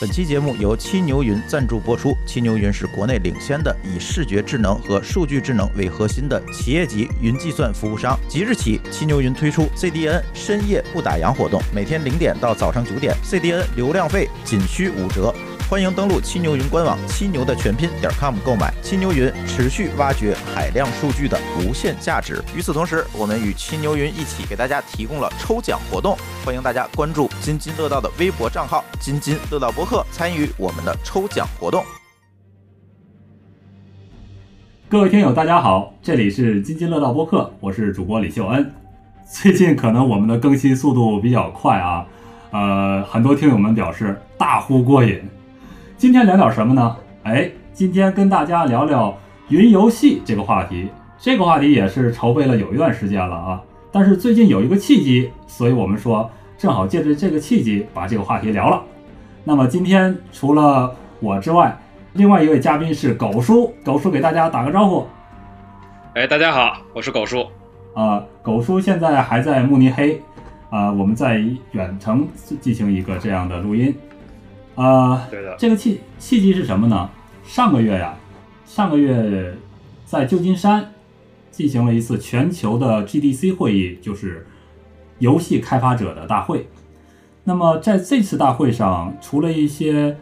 本期节目由七牛云赞助播出。七牛云是国内领先的以视觉智能和数据智能为核心的企业级云计算服务商。即日起，七牛云推出 CDN 深夜不打烊活动，每天零点到早上九点，CDN 流量费仅需五折。欢迎登录七牛云官网七牛的全拼点 com 购买。七牛云持续挖掘海量数据的无限价值。与此同时，我们与七牛云一起给大家提供了抽奖活动，欢迎大家关注津津乐道的微博账号“津津乐道播客”，参与我们的抽奖活动。各位听友，大家好，这里是津津乐道播客，我是主播李秀恩。最近可能我们的更新速度比较快啊，呃，很多听友们表示大呼过瘾。今天聊点什么呢？哎，今天跟大家聊聊云游戏这个话题。这个话题也是筹备了有一段时间了啊，但是最近有一个契机，所以我们说正好借着这个契机把这个话题聊了。那么今天除了我之外，另外一位嘉宾是狗叔，狗叔给大家打个招呼。哎，大家好，我是狗叔。啊，狗叔现在还在慕尼黑，啊，我们在远程进行一个这样的录音。啊，对的，这个契契机是什么呢？上个月呀，上个月在旧金山进行了一次全球的 GDC 会议，就是游戏开发者的大会。那么在这次大会上，除了一些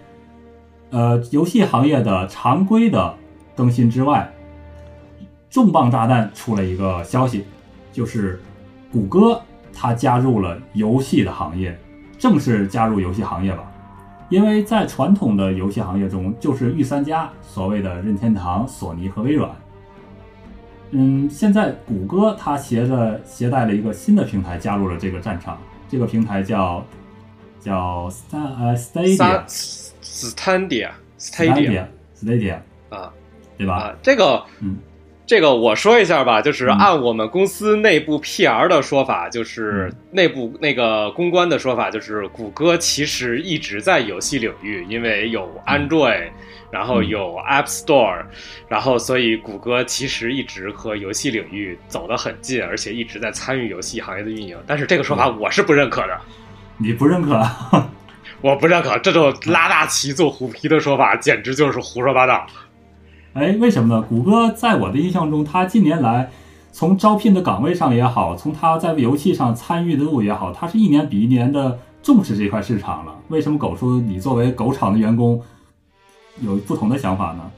呃游戏行业的常规的更新之外，重磅炸弹出了一个消息，就是谷歌它加入了游戏的行业，正式加入游戏行业吧。因为在传统的游戏行业中，就是御三家，所谓的任天堂、索尼和微软。嗯，现在谷歌它携着携带了一个新的平台加入了这个战场，这个平台叫叫 Sta 呃 Stadia Stadia Stadia Stadia 啊，对吧？啊，这个嗯。这个我说一下吧，就是按我们公司内部 PR 的说法，就是内部那个公关的说法，就是谷歌其实一直在游戏领域，因为有 Android，然后有 App Store，然后所以谷歌其实一直和游戏领域走得很近，而且一直在参与游戏行业的运营。但是这个说法我是不认可的。你不认可？我不认可这种拉大旗做虎皮的说法，简直就是胡说八道。哎，为什么呢？谷歌在我的印象中，它近年来从招聘的岗位上也好，从它在游戏上参与的度也好，它是一年比一年的重视这块市场了。为什么狗叔你作为狗厂的员工有不同的想法呢？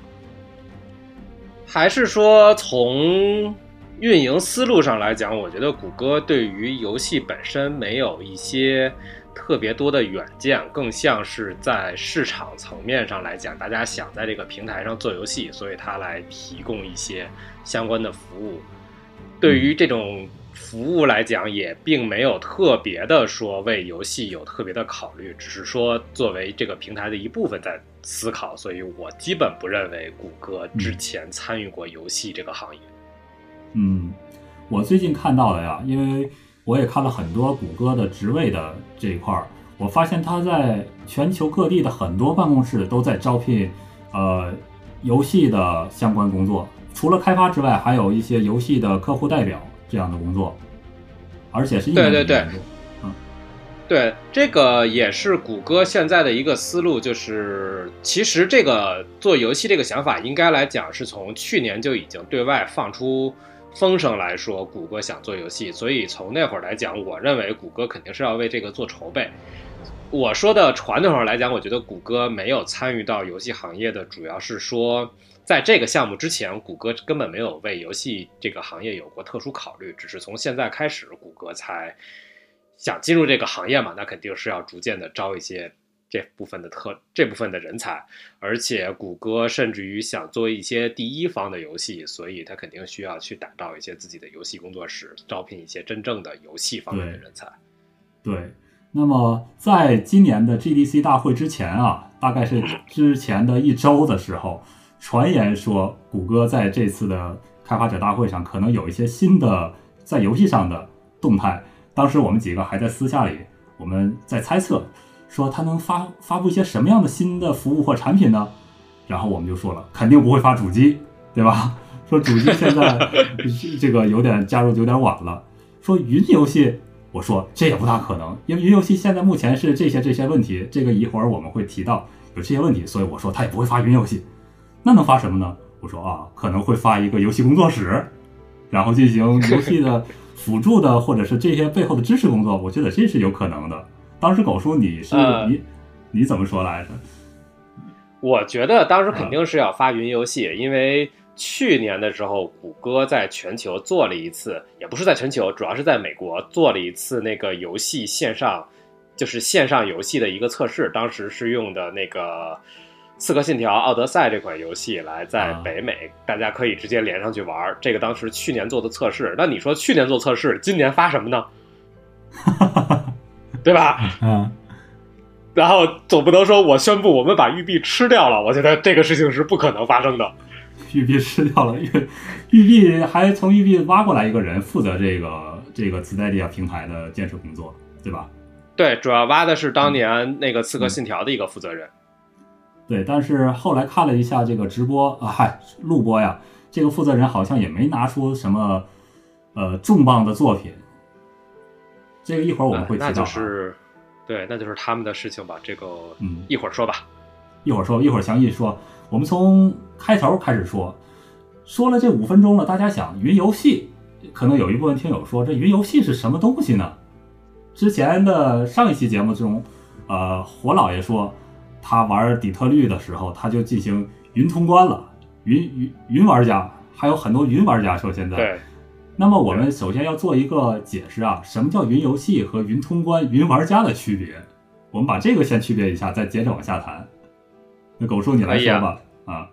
还是说从运营思路上来讲，我觉得谷歌对于游戏本身没有一些。特别多的远见，更像是在市场层面上来讲，大家想在这个平台上做游戏，所以它来提供一些相关的服务。对于这种服务来讲，也并没有特别的说为游戏有特别的考虑，只是说作为这个平台的一部分在思考。所以我基本不认为谷歌之前参与过游戏这个行业。嗯，我最近看到了呀，因为。我也看了很多谷歌的职位的这一块儿，我发现他在全球各地的很多办公室都在招聘，呃，游戏的相关工作。除了开发之外，还有一些游戏的客户代表这样的工作，而且是一对对对，嗯，对，这个也是谷歌现在的一个思路，就是其实这个做游戏这个想法，应该来讲是从去年就已经对外放出。风声来说，谷歌想做游戏，所以从那会儿来讲，我认为谷歌肯定是要为这个做筹备。我说的传统上来讲，我觉得谷歌没有参与到游戏行业的主要是说，在这个项目之前，谷歌根本没有为游戏这个行业有过特殊考虑，只是从现在开始，谷歌才想进入这个行业嘛，那肯定是要逐渐的招一些。这部分的特这部分的人才，而且谷歌甚至于想做一些第一方的游戏，所以他肯定需要去打造一些自己的游戏工作室，招聘一些真正的游戏方面的人才。对，那么在今年的 GDC 大会之前啊，大概是之前的一周的时候，传言说谷歌在这次的开发者大会上可能有一些新的在游戏上的动态。当时我们几个还在私下里，我们在猜测。说他能发发布一些什么样的新的服务或产品呢？然后我们就说了，肯定不会发主机，对吧？说主机现在 这个有点加入有点晚了。说云游戏我说这也不大可能，因为云游戏现在目前是这些这些问题，这个一会儿我们会提到有这些问题，所以我说他也不会发云游戏。那能发什么呢？我说啊，可能会发一个游戏工作室，然后进行游戏的辅助的或者是这些背后的支持工作，我觉得这是有可能的。当时狗叔你是、呃你你怎么说来着？我觉得当时肯定是要发云游戏，因为去年的时候，谷歌在全球做了一次，也不是在全球，主要是在美国做了一次那个游戏线上，就是线上游戏的一个测试。当时是用的那个《刺客信条：奥德赛》这款游戏来在啊北美，大家可以直接连上去玩。这个当时去年做的测试，那你说去年做测试，今年发什么呢？对吧？嗯，然后总不能说我宣布我们把玉璧吃掉了，我觉得这个事情是不可能发生的。玉璧吃掉了，玉玉璧还从玉璧挖过来一个人负责这个这个 Stadia 平台的建设工作，对吧？对，主要挖的是当年那个《刺客信条》的一个负责人。对，但是后来看了一下这个直播啊，嗨，录播呀，这个负责人好像也没拿出什么呃重磅的作品。这个一会儿我们会提到、呃那啊就是，对，那就是他们的事情吧。这个，嗯一会儿说吧。一会儿说，一会儿详细说。我们从开头开始说，说了这五分钟了，大家想云游戏，可能有一部分听友说这云游戏是什么东西呢？之前的上一期节目中，呃，火老爷说他玩底特律的时候，他就进行云通关了，云云云玩家，还有很多云玩家说现在。对，那么我们首先要做一个解释啊，什么叫云游戏和云通关、云玩家的区别？我们把这个先区别一下，再接着往下谈。那狗叔你来说吧。啊，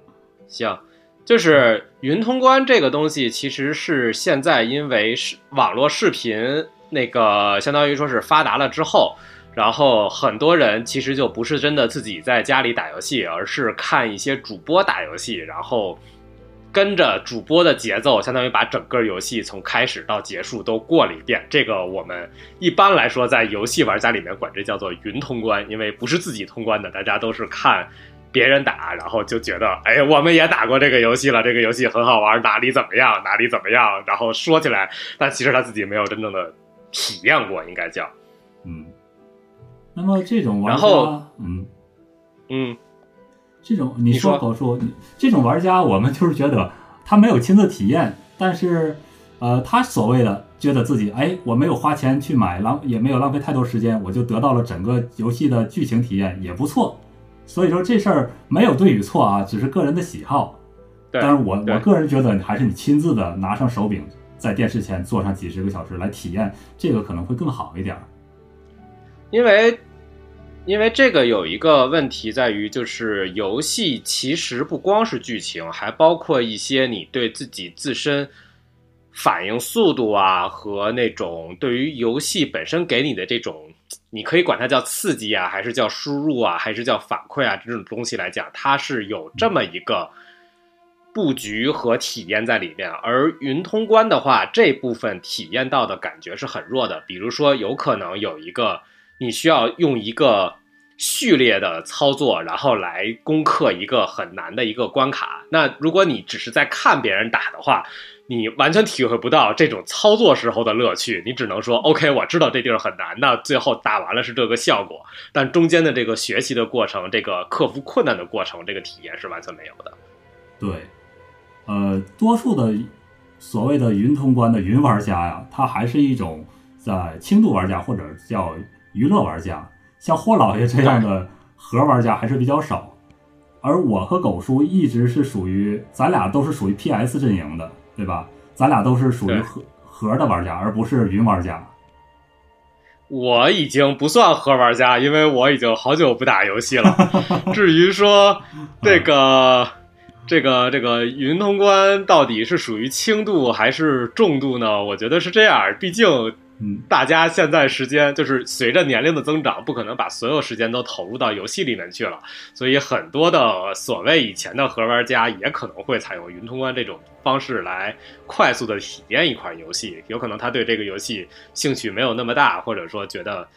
行，就是云通关这个东西，其实是现在因为是网络视频那个相当于说是发达了之后，然后很多人其实就不是真的自己在家里打游戏，而是看一些主播打游戏，然后跟着主播的节奏，相当于把整个游戏从开始到结束都过了一遍。这个我们一般来说在游戏玩家里面管这叫做云通关，因为不是自己通关的，大家都是看。别人打，然后就觉得，哎，我们也打过这个游戏了，这个游戏很好玩，哪里怎么样，哪里怎么样，然后说起来，但其实他自己没有真正的体验过，应该叫，嗯。那么这种玩家，然后嗯，嗯，这种你你说口述，你这种玩家，我们就是觉得他没有亲自体验，但是呃，他所谓的觉得自己哎，我没有花钱去买，浪也没有浪费太多时间，我就得到了整个游戏的剧情体验，也不错。所以说这事儿没有对与错啊，只是个人的喜好。但是我我个人觉得，还是你亲自的拿上手柄，在电视前坐上几十个小时来体验，这个可能会更好一点儿。因为因为这个有一个问题在于，就是游戏其实不光是剧情，还包括一些你对自己自身反应速度啊，和那种对于游戏本身给你的这种，你可以管它叫刺激啊，还是叫输入啊，还是叫反馈啊，这种东西来讲，它是有这么一个布局和体验在里面。而云通关的话，这部分体验到的感觉是很弱的，比如说有可能有一个。你需要用一个序列的操作，然后来攻克一个很难的一个关卡。那如果你只是在看别人打的话，你完全体会不到这种操作时候的乐趣。你只能说，OK，我知道这地儿很难那，最后打完了是这个效果。但中间的这个学习的过程，这个克服困难的过程，这个体验是完全没有的。对，呃，多数的所谓的云通关的云玩家呀，他还是一种在轻度玩家或者叫娱乐玩家，像霍老爷这样的核玩家还是比较少。而我和狗叔一直是属于，咱俩都是属于 PS 阵营的，对吧？咱俩都是属于对核核的玩家，而不是云玩家。我已经不算核玩家，因为我已经好久不打游戏了。至于说这个、这个、这个云通关到底是属于轻度还是重度呢？我觉得是这样，毕竟嗯，大家现在时间就是随着年龄的增长，不可能把所有时间都投入到游戏里面去了，所以很多的所谓以前的核玩家也可能会采用云通关这种方式来快速的体验一款游戏。有可能他对这个游戏兴趣没有那么大，或者说觉得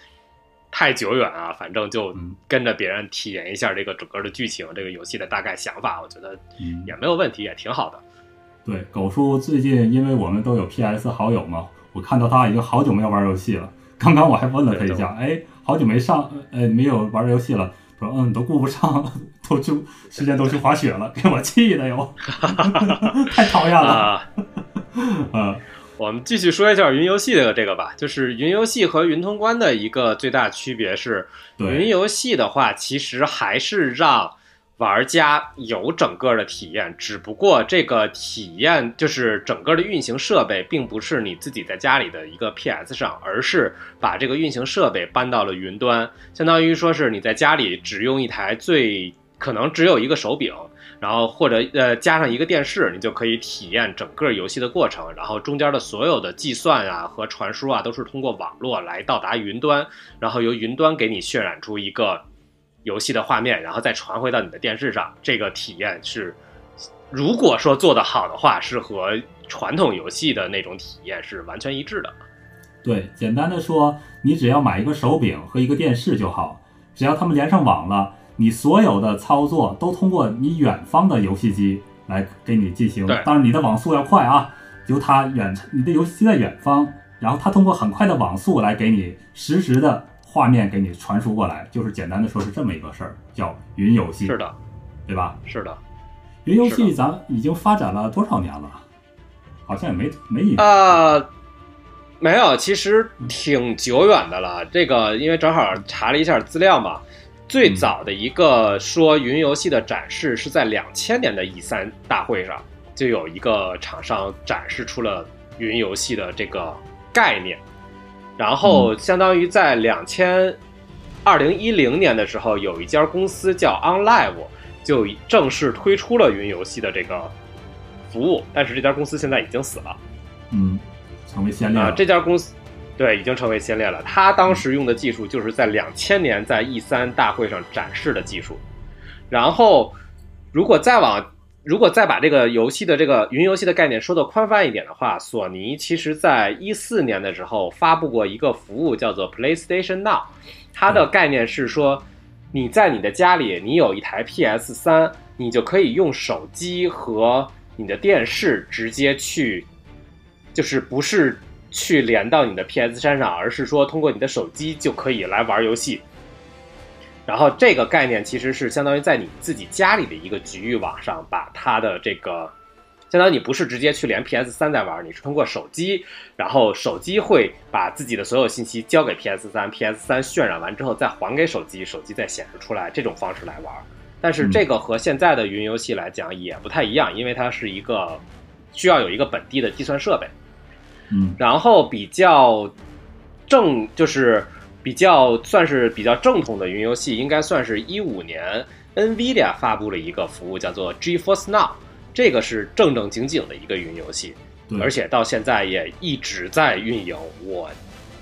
太久远啊，反正就嗯跟着别人体验一下这个整个的剧情，这个游戏的大概想法，我觉得嗯也没有问题，也挺好的。对，狗叔最近因为我们都有 PS 好友嘛，我看到他已经好久没有玩游戏了，刚刚我还问了他一下，哎，好久没上，呃，没有玩游戏了。说嗯，都顾不上，都去时间都去滑雪了，给我气的哟，太讨厌了。嗯，我们继续说一下云游戏的这个吧，就是云游戏和云通关的一个最大区别是，云游戏的话，其实还是让。玩家有整个的体验，只不过这个体验就是整个的运行设备，并不是你自己在家里的一个 PS 上，而是把这个运行设备搬到了云端，相当于说是你在家里只用一台最可能只有一个手柄，然后或者呃加上一个电视，你就可以体验整个游戏的过程，然后中间的所有的计算啊和传输啊都是通过网络来到达云端，然后由云端给你渲染出一个。游戏的画面，然后再传回到你的电视上，这个体验是，如果说做得好的话，是和传统游戏的那种体验是完全一致的。对，简单的说，你只要买一个手柄和一个电视就好，只要他们连上网了，你所有的操作都通过你远方的游戏机来给你进行。当然，你的网速要快啊，由它远，你的游戏机在远方，然后它通过很快的网速来给你实时的。画面给你传输过来，就是简单的说是这么一个事儿，叫云游戏，是的，对吧？是的，云游戏咱已经发展了多少年了？好像也没没一啊，没有，其实挺久远的了。这个因为正好查了一下资料嘛，最早的一个说云游戏的展示是在两千年的 E 三大会上，就有一个厂商展示出了云游戏的这个概念。然后，相当于在两千二零一零年的时候，有一家公司叫 OnLive，就正式推出了云游戏的这个服务。但是这家公司现在已经死了，嗯，成为先烈啊。这家公司对已经成为先烈了。他当时用的技术就是在两千年在 E 三大会上展示的技术。然后，如果再往如果再把这个游戏的这个云游戏的概念说的宽泛一点的话，索尼其实在一四年的时候发布过一个服务，叫做 PlayStation Now。它的概念是说，你在你的家里，你有一台 PS 三，你就可以用手机和你的电视直接去，就是不是去连到你的 PS 三上，而是说通过你的手机就可以来玩游戏。然后这个概念其实是相当于在你自己家里的一个局域网上，把它的这个，相当于你不是直接去连 PS 三在玩，你是通过手机，然后手机会把自己的所有信息交给 PS 三，PS 三渲染完之后再还给手机，手机再显示出来这种方式来玩。但是这个和现在的云游戏来讲也不太一样，因为它是一个需要有一个本地的计算设备，嗯，然后比较正就是。比较算是比较正统的云游戏，应该算是一五年，NVIDIA 发布了一个服务，叫做 GeForce Now，这个是正正经经的一个云游戏，而且到现在也一直在运营。我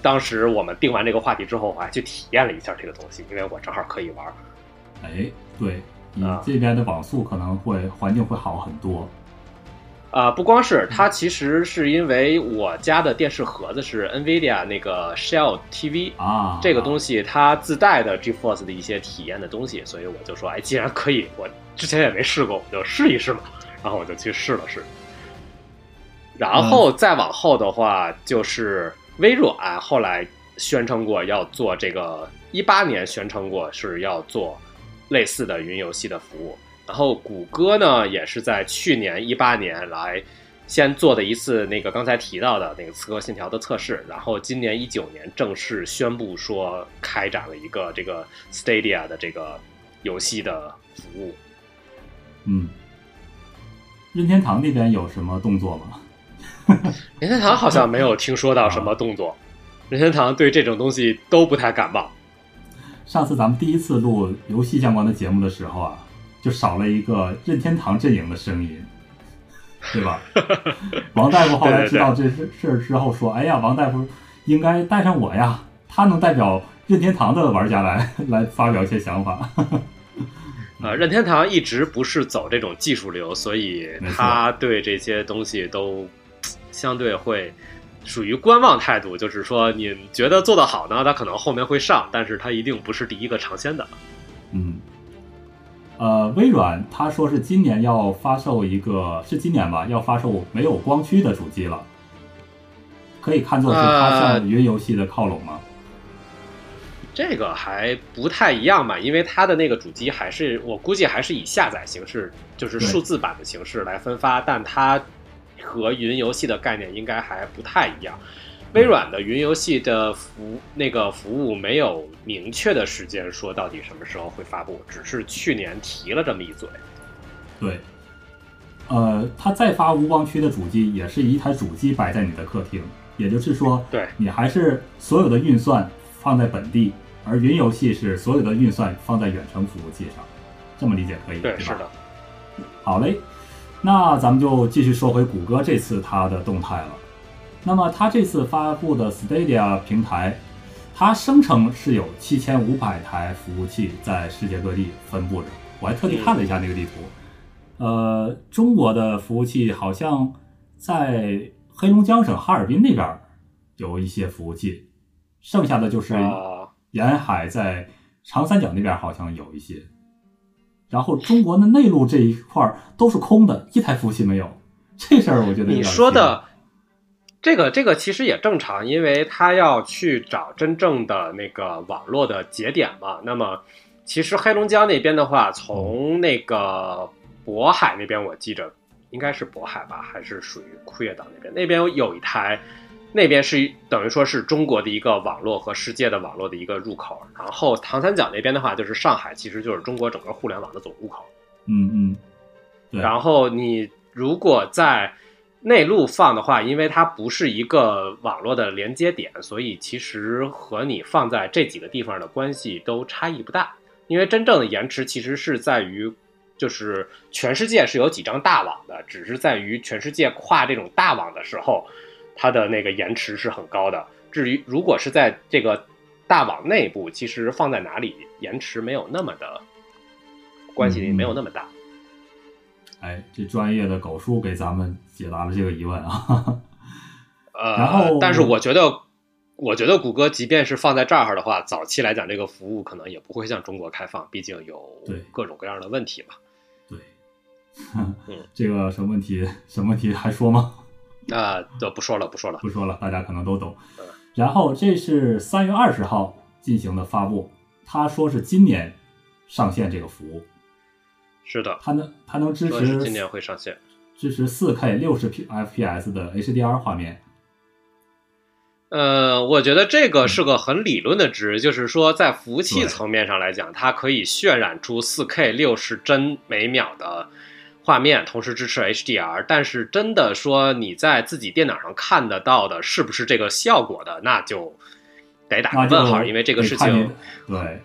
当时我们定完这个话题之后，我还去体验了一下这个东西，因为我正好可以玩。哎，对，你这边的网速可能会环境会好很多。啊，不光是它，其实是因为我家的电视盒子是 NVIDIA 那个 Shell TV 啊，这个东西它自带的 GeForce 的一些体验的东西，所以我就说，哎，既然可以，我之前也没试过，我就试一试嘛。然后我就去试了试。然后再往后的话，就是微软后来宣称过要做这个，一八年宣称过是要做类似的云游戏的服务。然后谷歌呢，也是在去年一八年来先做的一次那个刚才提到的那个《刺客信条》的测试，然后今年一九年正式宣布说开展了一个这个 Stadia 的这个游戏的服务。嗯，任天堂那边有什么动作吗？任天堂好像没有听说到什么动作，任天堂对这种东西都不太感冒。上次咱们第一次录游戏相关的节目的时候啊。就少了一个任天堂阵营的声音，对吧？王大夫后来知道这事事儿之后说：“哎呀，王大夫应该带上我呀，他能代表任天堂的玩家来来发表一些想法。”啊，任天堂一直不是走这种技术流，所以他对这些东西都相对会属于观望态度。就是说，你觉得做得好呢，他可能后面会上，但是他一定不是第一个尝鲜的。嗯。呃，微软他说是今年要发售一个，是今年吧？要发售没有光驱的主机了，可以看作是它向云游戏的靠拢吗？这个还不太一样吧，因为它的那个主机还是我估计还是以下载形式，就是数字版的形式来分发，但它和云游戏的概念应该还不太一样。微软的云游戏的服那个服务没有明确的时间说到底什么时候会发布，只是去年提了这么一嘴。对，呃，它再发无光区的主机也是一台主机摆在你的客厅，也就是说，对你还是所有的运算放在本地，而云游戏是所有的运算放在远程服务器上，这么理解可以对，吧？是的。好嘞，那咱们就继续说回谷歌这次它的动态了。那么它这次发布的 Stadia 平台，它声称是有七千五百台服务器在世界各地分布着。我还特地看了一下那个地图，呃，中国的服务器好像在黑龙江省哈尔滨那边儿有一些服务器，剩下的就是啊沿海在长三角那边好像有一些。然后中国的内陆这一块儿都是空的，一台服务器没有。这事儿我觉得你说的这个这个其实也正常，因为他要去找真正的那个网络的节点嘛。那么，其实黑龙江那边的话，从那个渤海那边，我记着应该是渤海吧，还是属于库页岛那边？那边有一台，那边是等于说是中国的一个网络和世界的网络的一个入口。然后长三角那边的话，就是上海，其实就是中国整个互联网的总入口。嗯嗯，然后你如果在内陆放的话，因为它不是一个网络的连接点，所以其实和你放在这几个地方的关系都差异不大。因为真正的延迟其实是在于，就是全世界是有几张大网的，只是在于全世界跨这种大网的时候，它的那个延迟是很高的。至于如果是在这个大网内部，其实放在哪里延迟没有那么的关系没有那么大。哎，这专业的狗叔给咱们解答了这个疑问啊。呃，然后但是我觉得，我觉得谷歌即便是放在这儿的话，早期来讲，这个服务可能也不会向中国开放，毕竟有对各种各样的问题嘛。对，嗯这个什么问题？什么问题还说吗？啊，就不说了，不说了。不说了，大家可能都懂嗯。然后这是三月二十号进行的发布，他说是今年上线这个服务，是的，它能它能支持今年会上线。支持四 K 六十 P FPS 的 HDR 画面。呃，我觉得这个是个很理论的值，就是说在服务器层面上来讲，它可以渲染出四 K 六十帧每秒的画面，同时支持 HDR。但是真的说你在自己电脑上看得到的是不是这个效果的，那就得打个问号，因为这个事情对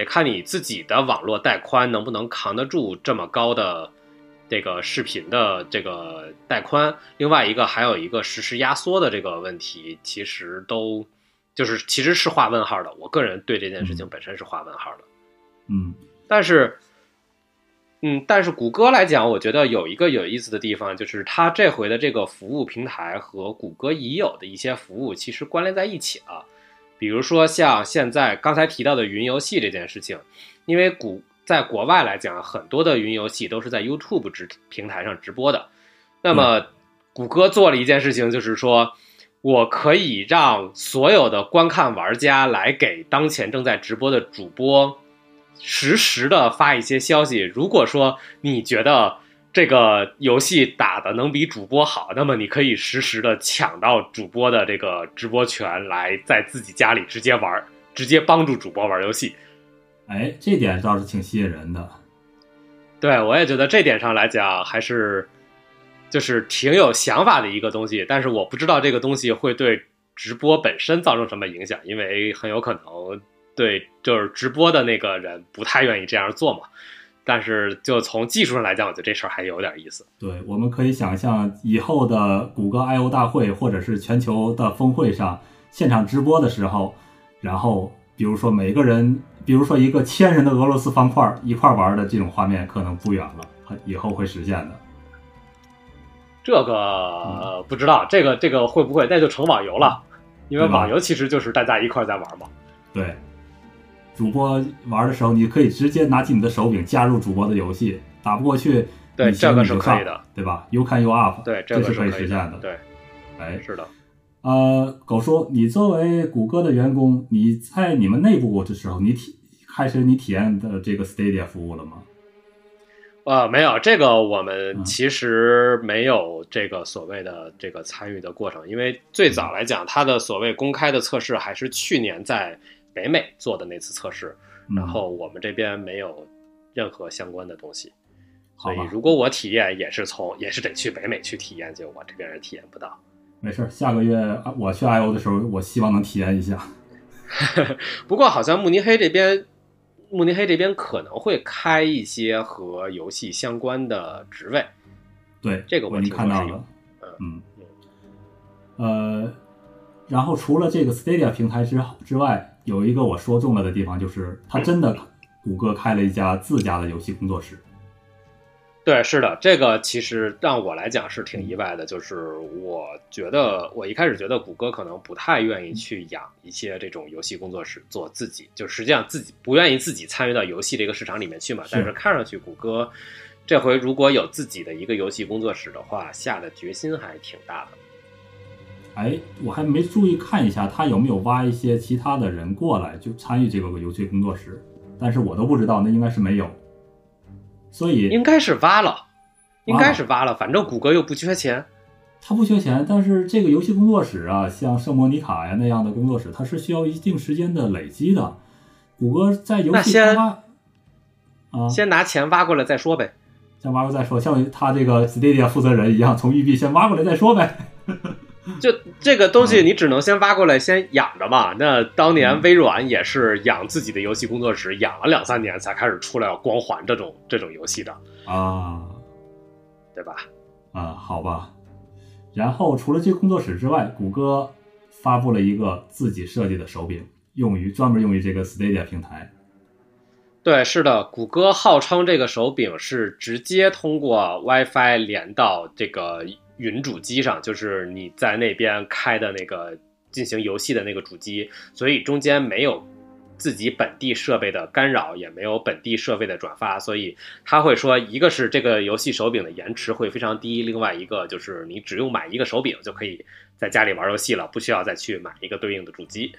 得看你自己的网络带宽能不能扛得住这么高的这个视频的这个带宽。另外一个还有一个实时压缩的这个问题，其实都就是其实是画问号的。我个人对这件事情本身是画问号的，嗯但是。嗯，但是谷歌来讲，我觉得有一个有意思的地方，就是它这回的这个服务平台和谷歌已有的一些服务其实关联在一起了。比如说像现在刚才提到的云游戏这件事情，因为谷在国外来讲，很多的云游戏都是在 YouTube 直平台上直播的。那么谷歌做了一件事情，就是说我可以让所有的观看玩家来给当前正在直播的主播实时的发一些消息。如果说你觉得这个游戏打的能比主播好，那么你可以实时的抢到主播的这个直播权，来在自己家里直接玩，直接帮助主播玩游戏。哎，这点倒是挺吸引人的。对我也觉得这点上来讲，还是就是挺有想法的一个东西。但是我不知道这个东西会对直播本身造成什么影响，因为很有可能对就是直播的那个人不太愿意这样做嘛。但是就从技术上来讲，我觉得这事儿还有点意思。对，我们可以想象以后的谷歌 I/O 大会或者是全球的峰会上现场直播的时候，然后比如说每个人，比如说一个千人的俄罗斯方块一块玩的这种画面，可能不远了，以后会实现的。这个、呃不知道，这个这个会不会那就成网游了？因为网游其实就是大家一块在玩嘛。对，主播玩的时候，你可以直接拿起你的手柄加入主播的游戏，打不过去，对这个是可以的，对吧？You can you up，对，这个是可以实现的。对，哎，是的。呃，狗叔，你作为谷歌的员工，你在你们内部的时候，你体开始你体验的这个 Stadia 服务了吗？呃，没有这个，我们嗯其实没有这个所谓的这个参与的过程，因为最早来讲，它的所谓公开的测试还是去年在北美做的那次测试，嗯然后我们这边没有任何相关的东西，所以，如果我体验，也是从也是得去北美去体验，就我这边人体验不到。没事儿，下个月啊我去 I O 的时候，我希望能体验一下。不过好像慕尼黑这边，慕尼黑这边可能会开一些和游戏相关的职位。对，这个我我已经看到了。嗯，呃，然后除了这个 Stadia 平台之之外，有一个我说中了的地方，就是他真的谷歌开了一家自家的游戏工作室。对，是的，这个其实让我来讲是挺意外的，就是我觉得我一开始觉得谷歌可能不太愿意去养一些这种游戏工作室做自己，就实际上自己不愿意自己参与到游戏这个市场里面去嘛。但是看上去谷歌这回如果有自己的一个游戏工作室的话，下的决心还挺大的。哎，我还没注意看一下他有没有挖一些其他的人过来就参与这个游戏工作室，但是我都不知道，那应该是没有。所以应该是挖了，应该是挖了，反正谷歌又不缺钱。他不缺钱，但是这个游戏工作室啊，像圣莫尼卡呀那样的工作室，它是需要一定时间的累积的。谷歌在游戏开发啊，先拿钱挖过来再说呗。先挖过再说，像他这个 Stadia 负责人一样，从育碧先挖过来再说呗。就这个东嗯西，你只能先挖过来，先养着嘛。那当年微软也是养自己的游戏工作室，养了两三年才开始出来光环这种这种游戏的，啊对吧？啊，好吧。然后除了这个工作室之外，谷歌发布了一个自己设计的手柄，用于专门用于这个 Stadia 平台。对，是的，谷歌号称这个手柄是直接通过 WiFi 连到这个云主机上，就是你在那边开的那个进行游戏的那个主机，所以中间没有自己本地设备的干扰，也没有本地设备的转发，所以他会说，一个是这个游戏手柄的延迟会非常低，另外一个就是你只用买一个手柄就可以在家里玩游戏了，不需要再去买一个对应的主机。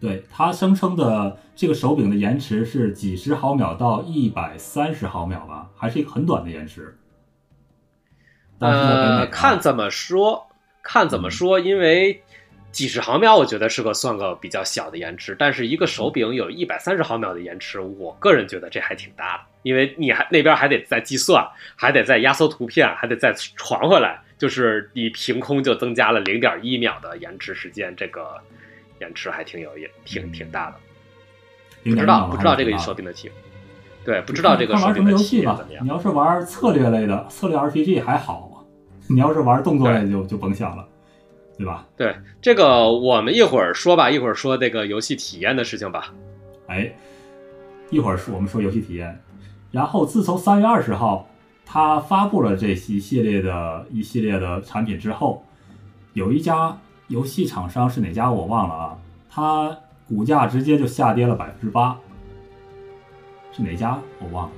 对他声称的这个手柄的延迟是几十毫秒到一百三十毫秒吧，还是一个很短的延迟。呃，啊看怎么说，看怎么说，因为几十毫秒，我觉得是个算个比较小的延迟，但是一个手柄有一百三十毫秒的延迟，我个人觉得这还挺大的，因为你还那边还得再计算，还得再压缩图片，还得再传回来，就是你凭空就增加了零点一秒的延迟时间，这个延迟还挺有也挺挺大的，不知道不知道这个手柄的体，对，不知道这个手柄的体验怎么。样你。要是玩策略类的策略 RPG 还好，你要是玩动作类就就甭想了，对吧？对这个，我们一会儿说吧，一会儿说这个游戏体验的事情吧。哎，一会儿说我们说游戏体验，然后自从三月二十号他发布了这一系列的一系列的产品之后，有一家游戏厂商是哪家我忘了啊，它股价直接就下跌了百分之八，是哪家我忘了。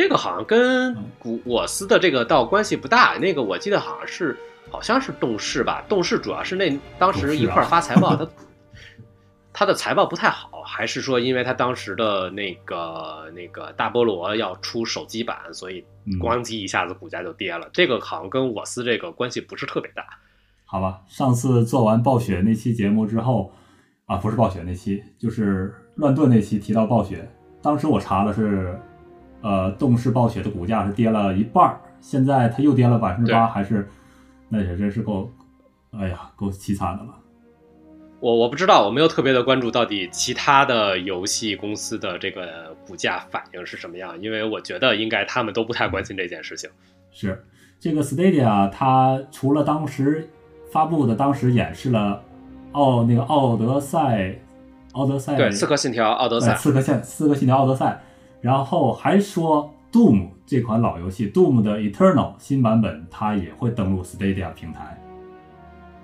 这个好像跟嗯古我司的这个倒关系不大，那个我记得好像是好像是动视吧，动视主要是那当时一块儿发财报，他他的财报不太好，还是说因为他当时的那个那个大菠萝要出手机版，所以嗯咣叽一下子股价就跌了。这个好像跟我司这个关系不是特别大。好吧，上次做完暴雪那期节目之后，啊，不是暴雪那期，就是乱炖那期提到暴雪，当时我查了是，呃，动视暴雪的股价是跌了一半儿，现在它又跌了百分之八，还是，那也真是够，哎呀，够凄惨的了。我我不知道，我没有特别的关注到底其他的游戏公司的这个股价反应是什么样，因为我觉得应该他们都不太关心这件事情。是这个 Stadia，它除了当时发布的，当时演示了奥那个奥德赛，奥德赛对，《刺客信条：奥德赛呃》刺客信刺客信条奥德赛，然后还说 Doom 这款老游戏 Doom 的 Eternal 新版本，它也会登陆 Stadia 平台，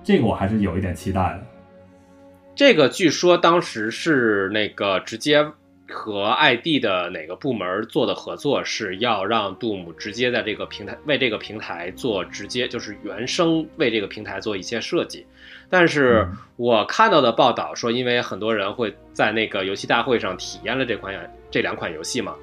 这个我还是有一点期待的。这个据说当时是那个直接和 ID 的哪个部门做的合作，是要让 Doom 直接在这个平台为这个平台做直接就是原生为这个平台做一些设计。但是我看到的报道说，因为很多人会在那个游戏大会上体验了这款这两款游戏嘛，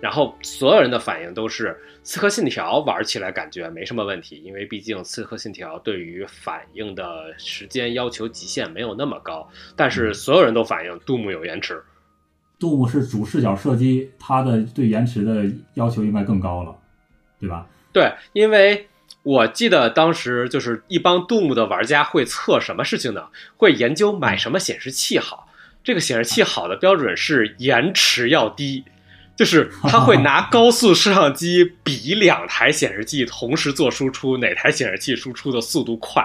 然后所有人的反应都是《刺客信条》玩起来感觉没什么问题，因为毕竟《刺客信条》对于反应的时间要求极限没有那么高。但是所有人都反映 Doom 有延迟。Doom 是主视角射击，它的对延迟的要求应该更高了，对吧？对，因为。我记得当时就是一帮 Doom 的玩家会测什么事情呢？会研究买什么显示器好。这个显示器好的标准是延迟要低，就是它会拿 高速摄像机比两台显示器同时做输出，哪台显示器输出的速度快。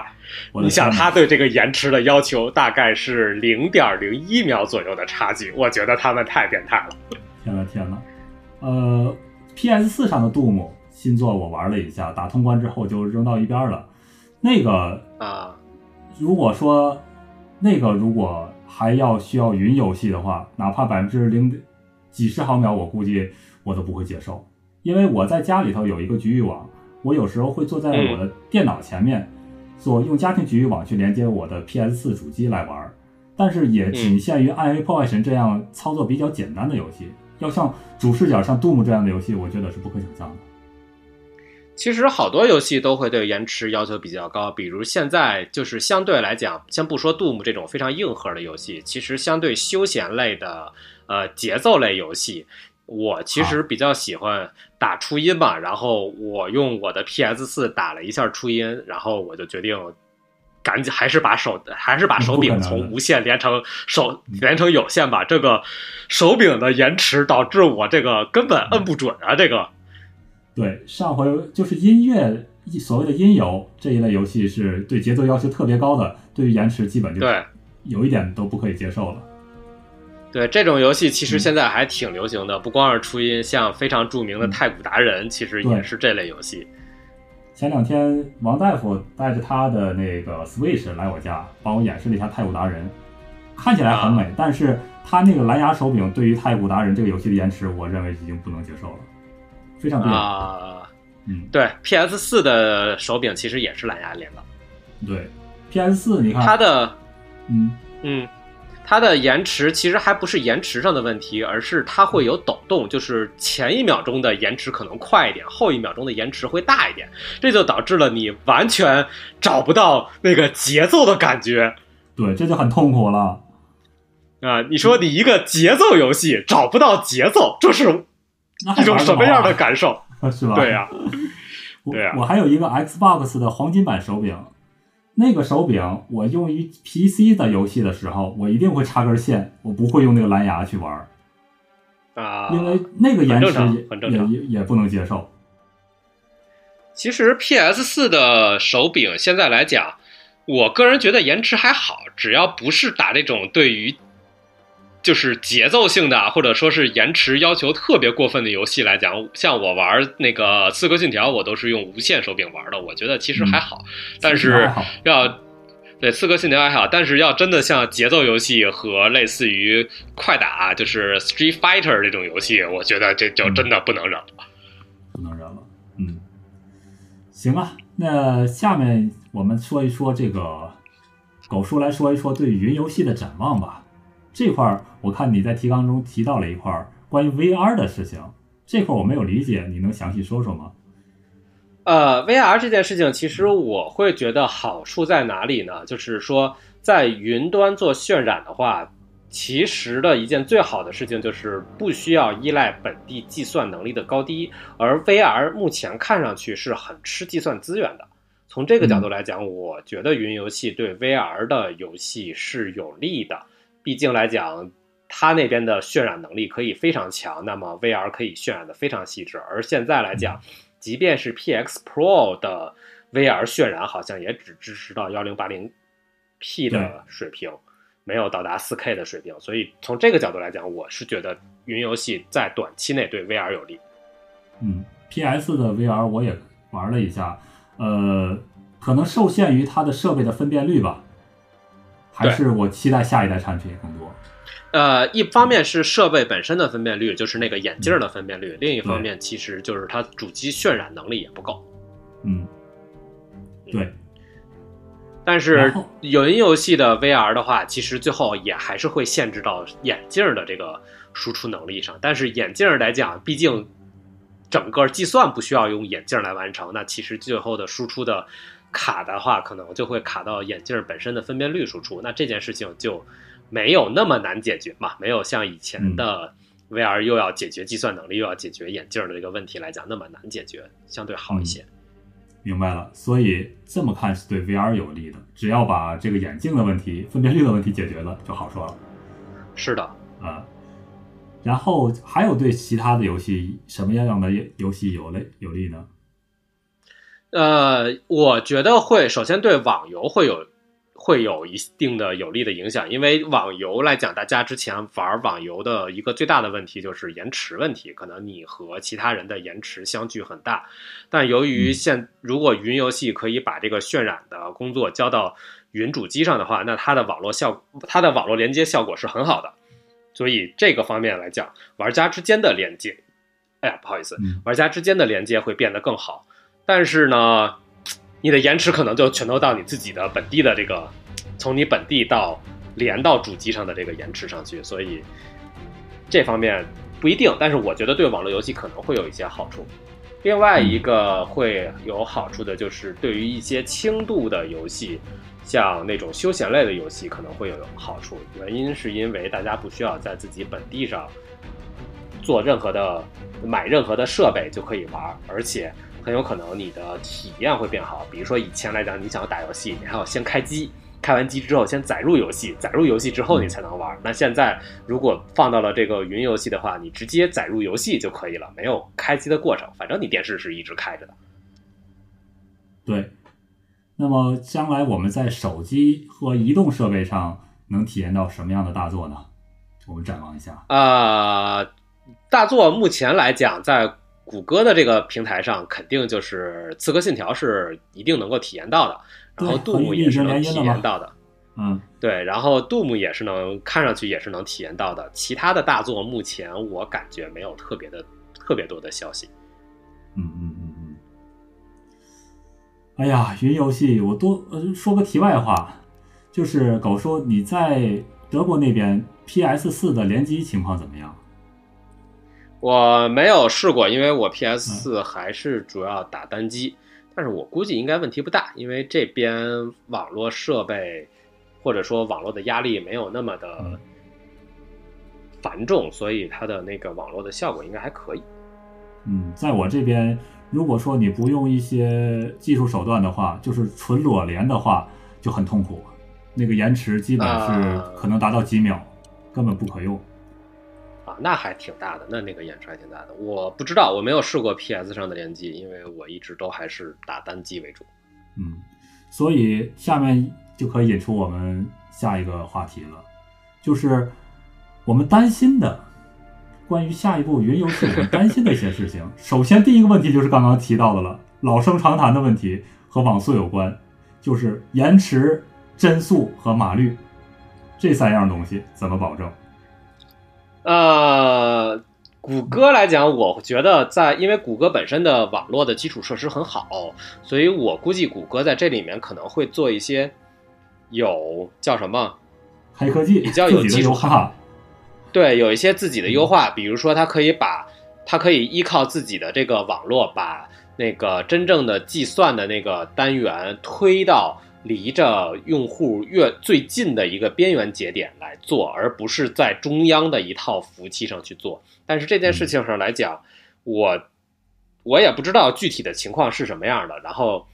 你想它对这个延迟的要求大概是零点零一秒左右的差距，我觉得他们太变态了。天呐天呐，呃，PS 四上的 Doom。新作我玩了一下，打通关之后就扔到一边了。那个啊，如果说那个如果还要需要云游戏的话，哪怕百分之零几十毫秒，我估计我都不会接受。因为我在家里头有一个局域网，我有时候会坐在我的电脑前面，做用家庭局域网去连接我的 PS 四主机来玩。但是也仅限于《暗黑破坏神》这样操作比较简单的游戏。要像主视角像 Doom 这样的游戏，我觉得是不可想象的。其实好多游戏都会对延迟要求比较高，比如现在就是相对来讲，先不说 Doom 这种非常硬核的游戏，其实相对休闲类的，呃，节奏类游戏，我其实比较喜欢打初音嘛。然后我用我的 PS 四打了一下初音，然后我就决定赶紧还是把手还是把手柄从无线连成手连成有线吧。这个手柄的延迟导致我这个根本摁不准啊，这个。对，上回就是音乐，所谓的音游这一类游戏是对节奏要求特别高的，对于延迟基本就对，有一点都不可以接受了。对，这种游戏其实现在还挺流行的，不光是初音，像非常著名的太古达人，其实也是这类游戏。前两天王大夫带着他的那个 Switch 来我家，帮我演示了一下太古达人，看起来很美，但是他那个蓝牙手柄对于太古达人这个游戏的延迟，我认为已经不能接受了。非常啊，嗯，对，PS 四的手柄其实也是蓝牙连的。对，PS 四，你看它的，嗯嗯，它的延迟其实还不是延迟上的问题，而是它会有抖动，就是前一秒钟的延迟可能快一点，后一秒钟的延迟会大一点，这就导致了你完全找不到那个节奏的感觉。对，这就很痛苦了。啊，你说你一个节奏游戏找不到节奏，这是。一种什么样的感受？是吧？对呀，对呀。我还有一个 Xbox 的黄金版手柄，那个手柄我用于 PC 的游戏的时候，我一定会插根线，我不会用那个蓝牙去玩啊，因为那个延迟也也也不能接受。其实 PS 四的手柄现在来讲，我个人觉得延迟还好，只要不是打那种对于。就是节奏性的，或者说是延迟要求特别过分的游戏来讲，像我玩那个《刺客信条》，我都是用无线手柄玩的，我觉得其实还好。但是要对《刺客信条》还好，但是要真的像节奏游戏和类似于快打，就是《Street Fighter》这种游戏，我觉得这就真的不能忍了，不能忍了。嗯，行吧，那下面我们说一说这个狗叔来说一说对云游戏的展望吧。这块儿我看你在提纲中提到了一块儿关于 VR 的事情，这块儿我没有理解，你能详细说说吗？呃，VR 这件事情，其实我会觉得好处在哪里呢？就是说，在云端做渲染的话，其实的一件最好的事情就是不需要依赖本地计算能力的高低，而 VR 目前看上去是很吃计算资源的。从这个角度来讲，我觉得云游戏对 VR 的游戏是有利的。毕竟来讲，它那边的渲染能力可以非常强，那么 VR 可以渲染的非常细致。而现在来讲，即便是 PX Pro 的 VR 渲染，好像也只支持到幺零八零 P 的水平，没有到达四 K 的水平。所以从这个角度来讲，我是觉得云游戏在短期内对 VR 有利。嗯，PS 的 VR 我也玩了一下，呃，可能受限于它的设备的分辨率吧。还是我期待下一代产品更多。呃，一方面是设备本身的分辨率，就是那个眼镜的分辨率；另一方面，其实就是它主机渲染能力也不够。嗯，对。但是云游戏的 VR 的话，其实最后也还是会限制到眼镜的这个输出能力上。但是眼镜来讲，毕竟整个计算不需要用眼镜来完成，那其实最后的输出的卡的话，可能就会卡到眼镜本身的分辨率输出。那这件事情就。没有那么难解决嘛？没有像以前的 VR 又要解决计算能力，又要解决眼镜的这个问题来讲那么难解决，相对好一些。明白了，所以这么看是对 VR 有利的。只要把这个眼镜的问题、分辨率的问题解决了，就好说了。是的，啊。然后还有对其他的游戏什么样的游戏有利有利呢？呃，我觉得会，首先对网游会有。会有一定的有利的影响，因为网游来讲，大家之前玩网游的一个最大的问题就是延迟问题，可能你和其他人的延迟相距很大。但由于现如果云游戏可以把这个渲染的工作交到云主机上的话，那它的网络效它的网络连接效果是很好的，所以这个方面来讲，玩家之间的连接，哎呀，不好意思，玩家之间的连接会变得更好。但是呢？你的延迟可能就全都到你自己的本地的这个，从你本地到连到主机上的这个延迟上去，所以这方面不一定。但是我觉得对网络游戏可能会有一些好处。另外一个会有好处的就是对于一些轻度的游戏，像那种休闲类的游戏可能会有好处。原因是因为大家不需要在自己本地上做任何的买任何的设备就可以玩，而且。很有可能你的体验会变好，比如说以前来讲，你想要打游戏，你还要先开机，开完机之后先载入游戏，载入游戏之后你才能玩。那现在如果放到了这个云游戏的话，你直接载入游戏就可以了，没有开机的过程，反正你电视是一直开着的。对，那么将来我们在手机和移动设备上能体验到什么样的大作呢？我们展望一下。啊，大作目前来讲在。谷歌的这个平台上，肯定就是《刺客信条》是一定能够体验到的，然后杜牧也是能体验到的，嗯，对，然后杜牧也是能看上去也是能体验到的。其他的大作目前我感觉没有特别的特别多的消息。嗯嗯嗯嗯。哎呀，云游戏，我多呃说个题外话，就是狗说你在德国那边 PS 四的联机情况怎么样？我没有试过，因为我 PS 四还是主要打单机，但是我估计应该问题不大，因为这边网络设备或者说网络的压力没有那么的繁重，所以它的那个网络的效果应该还可以。嗯，在我这边，如果说你不用一些技术手段的话，就是纯裸连的话就很痛苦，那个延迟基本是可能达到几秒，根本不可用。那还挺大的，那那个延迟还挺大的。我不知道，我没有试过 PS 上的联机，因为我一直都还是打单机为主。嗯，所以下面就可以引出我们下一个话题了，就是我们担心的关于下一步云游戏我们担心的一些事情。首先，第一个问题就是刚刚提到的了，老生常谈的问题和网速有关，就是延迟、帧速和码率这三样东西怎么保证？呃，谷歌来讲，我觉得在因为谷歌本身的网络的基础设施很好，所以我估计谷歌在这里面可能会做一些有叫什么黑科技比较有基础化，对，有一些自己的优化，比如说它可以把它可以依靠自己的这个网络，把那个真正的计算的那个单元推到。离着用户越最近的一个边缘节点来做，而不是在中央的一套服务器上去做。但是这件事情上来讲，我我也不知道具体的情况是什么样的。然后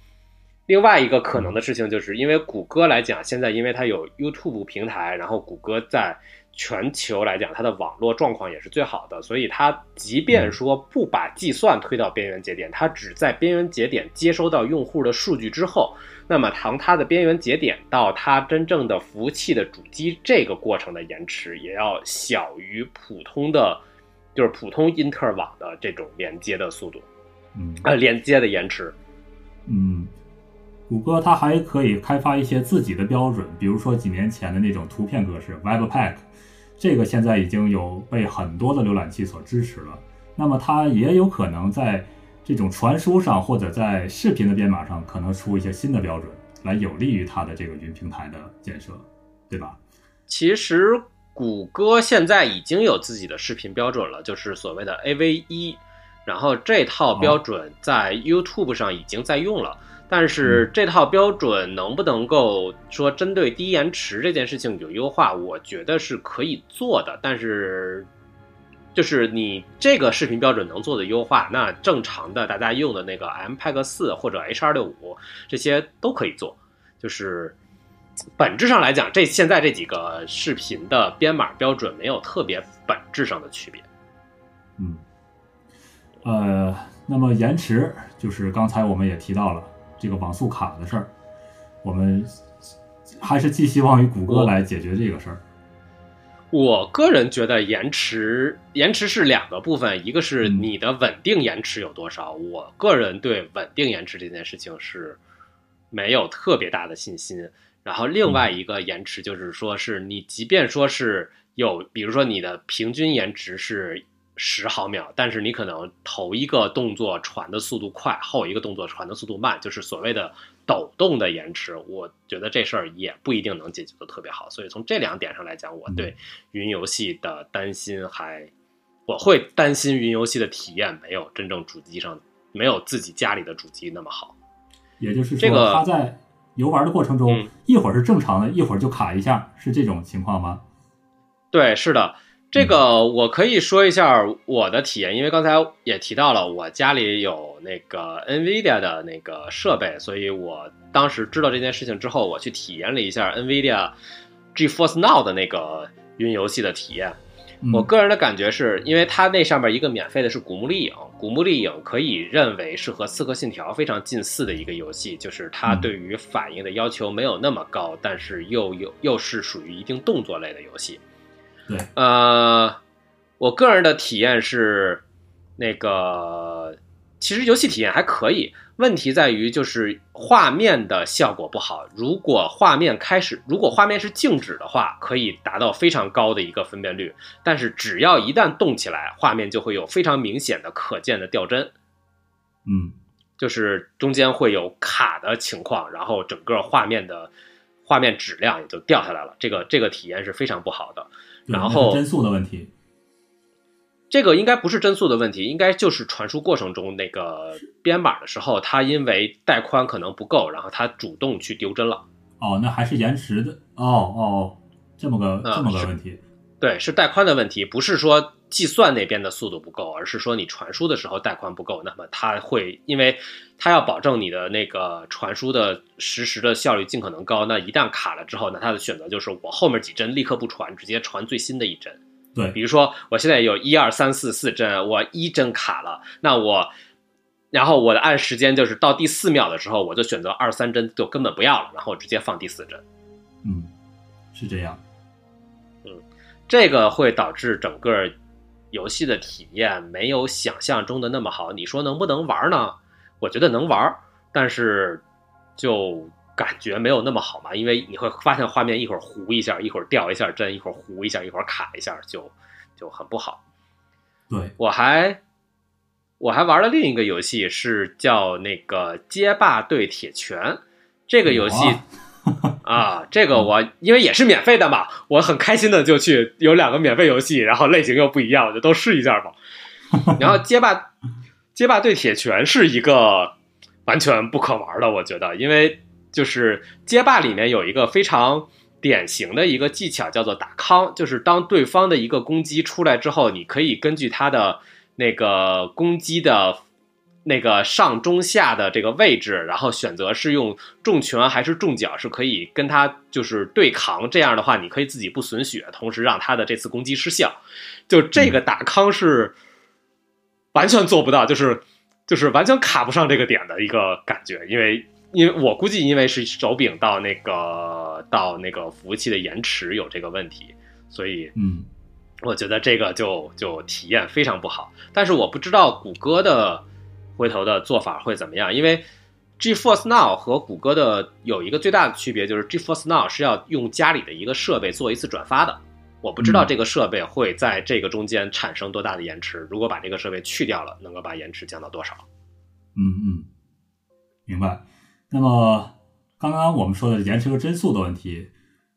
另外一个可能的事情，就是因为谷歌来讲，现在因为它有 YouTube 平台，然后谷歌在全球来讲，它的网络状况也是最好的，所以它即便说不把计算推到边缘节点，它只在边缘节点接收到用户的数据之后。那么，从它的边缘节点到它真正的服务器的主机，这个过程的延迟也要小于普通的，就是普通因特网的这种连接的速度，嗯，呃，连接的延迟。嗯，谷歌它还可以开发一些自己的标准，比如说几年前的那种图片格式 Webpack，这个现在已经有被很多的浏览器所支持了。那么它也有可能在这种传输上或者在视频的编码上，可能出一些新的标准，来有利于它的这个云平台的建设，对吧？其实谷歌现在已经有自己的视频标准了，就是所谓的 AV 一，然后这套标准在 YouTube 上已经在用了。但是这套标准能不能够说针对低延迟这件事情有优化？我觉得是可以做的，但是就是你这个视频标准能做的优化，那正常的大家用的那个 MPEG 四或者 H 二六五这些都可以做。就是本质上来讲，这现在这几个视频的编码标准没有特别本质上的区别。嗯，呃，那么延迟就是刚才我们也提到了。这个网速卡的事儿，我们还是寄希望于谷歌来解决这个事儿。我个人觉得延迟延迟是两个部分，一个是你的稳定延迟有多少。我个人对稳定延迟这件事情是没有特别大的信心。然后另外一个延迟就是说，是你即便说是有，比如说你的平均延迟是。十毫秒，但是你可能头一个动作传的速度快，后一个动作传的速度慢，就是所谓的抖动的延迟。我觉得这事儿也不一定能解决的特别好，所以从这两点上来讲，我对云游戏的担心还，我会担心云游戏的体验没有真正主机上没有自己家里的主机那么好。也就是说，它在游玩的过程中，一会儿是正常的，一会儿就卡一下，是这种情况吗？对，是的。这个我可以说一下我的体验，因为刚才也提到了，我家里有那个 NVIDIA 的那个设备，所以我当时知道这件事情之后，我去体验了一下 NVIDIA GeForce Now 的那个云游戏的体验。我个人的感觉是，因为它那上面一个免费的是古墓丽影，古墓丽影可以认为是和刺客信条非常近似的一个游戏，就是它对于反应的要求没有那么高，但是又有又是属于一定动作类的游戏。对，呃，我个人的体验是，那个其实游戏体验还可以，问题在于就是画面的效果不好。如果画面开始，如果画面是静止的话，可以达到非常高的一个分辨率，但是只要一旦动起来，画面就会有非常明显的可见的掉帧。嗯，就是中间会有卡的情况，然后整个画面的画面质量也就掉下来了。这个这个体验是非常不好的。然后帧速的问题，这个应该不是帧速的问题，应该就是传输过程中那个编码的时候，它因为带宽可能不够，然后它主动去丢帧了。哦，那还是延迟的。哦哦，这么个这么个问题。对，是带宽的问题，不是说计算那边的速度不够，而是说你传输的时候带宽不够，那么它会，因为它要保证你的那个传输的实时的效率尽可能高，那一旦卡了之后，那它的选择就是我后面几帧立刻不传，直接传最新的一帧。对，比如说我现在有一二三四四帧，我一帧卡了，那我，然后我的按时间就是到第四秒的时候，我就选择二三帧就根本不要了，然后直接放第四帧。嗯，是这样。嗯这个会导致整个游戏的体验没有想象中的那么好。你说能不能玩呢？我觉得能玩，但是就感觉没有那么好嘛。因为你会发现画面一会儿糊一下，一会儿掉一下帧，一会儿糊一下，一会儿卡一下，就就很不好。对我还我还玩了另一个游戏，是叫那个《街霸对铁拳》这个游戏。啊，这个我因为也是免费的嘛，我很开心的就去有两个免费游戏，然后类型又不一样，我就都试一下吧。然后街霸，街霸对铁拳是一个完全不可玩的，我觉得，因为就是街霸里面有一个非常典型的一个技巧叫做打康，就是当对方的一个攻击出来之后，你可以根据他的那个攻击的。那个上中下的这个位置，然后选择是用重拳还是重脚，是可以跟他就是对抗。这样的话，你可以自己不损血，同时让他的这次攻击失效。就这个打康是完全做不到，就是就是完全卡不上这个点的一个感觉。因为因为我估计，因为是手柄到那个到那个服务器的延迟有这个问题，所以嗯，我觉得这个就就体验非常不好。但是我不知道谷歌的。回头的做法会怎么样？因为 GeForce Now 和谷歌的有一个最大的区别，就是 GeForce Now 是要用家里的一个设备做一次转发的，我不知道嗯这个设备会在这个中间产生多大的延迟。如果把这个设备去掉了，能够把延迟降到多少？嗯嗯，明白。那么刚刚我们说的延迟和帧数的问题，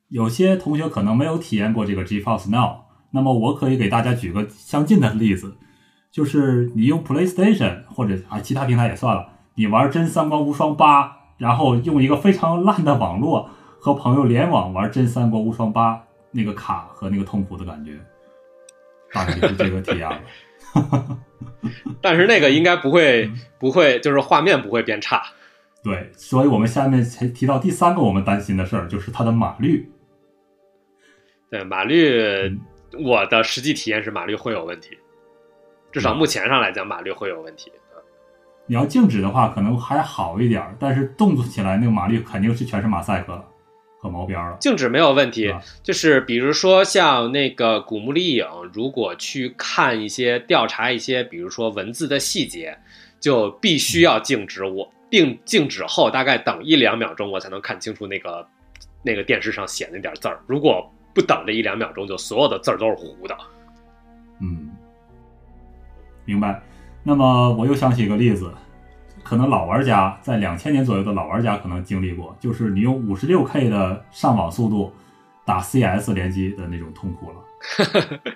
有些同学可能没有体验过这个 GeForce Now。那么我可以给大家举个相近的例子，就是你用 PlayStation 或者啊其他平台也算了，你玩真三国无双八，然后用一个非常烂的网络和朋友联网玩真三国无双八，那个卡和那个痛苦的感觉，大概就是这个体验了。但是那个应该不会嗯不会，就是画面不会变差。对，所以我们下面才提到第三个我们担心的事儿，就是它的码率。对码率，嗯我的实际体验是码率会有问题，至少嗯目前上来讲码率会有问题。你要静止的话，可能还好一点，但是动作起来那个马力肯定是全是马赛克了和毛边儿了。静止没有问题就是比如说像那个古墓丽影，如果去看一些调查一些，比如说文字的细节，就必须要静止。我并静止后大概等一两秒钟，我才能看清楚那个那个电视上写那点字儿。如果不等这一两秒钟，就所有的字儿都是糊的。嗯，明白。那么我又想起一个例子，可能老玩家在两千年左右的老玩家可能经历过，就是你用五十六 K 的上网速度打 CS 联机的那种痛苦了。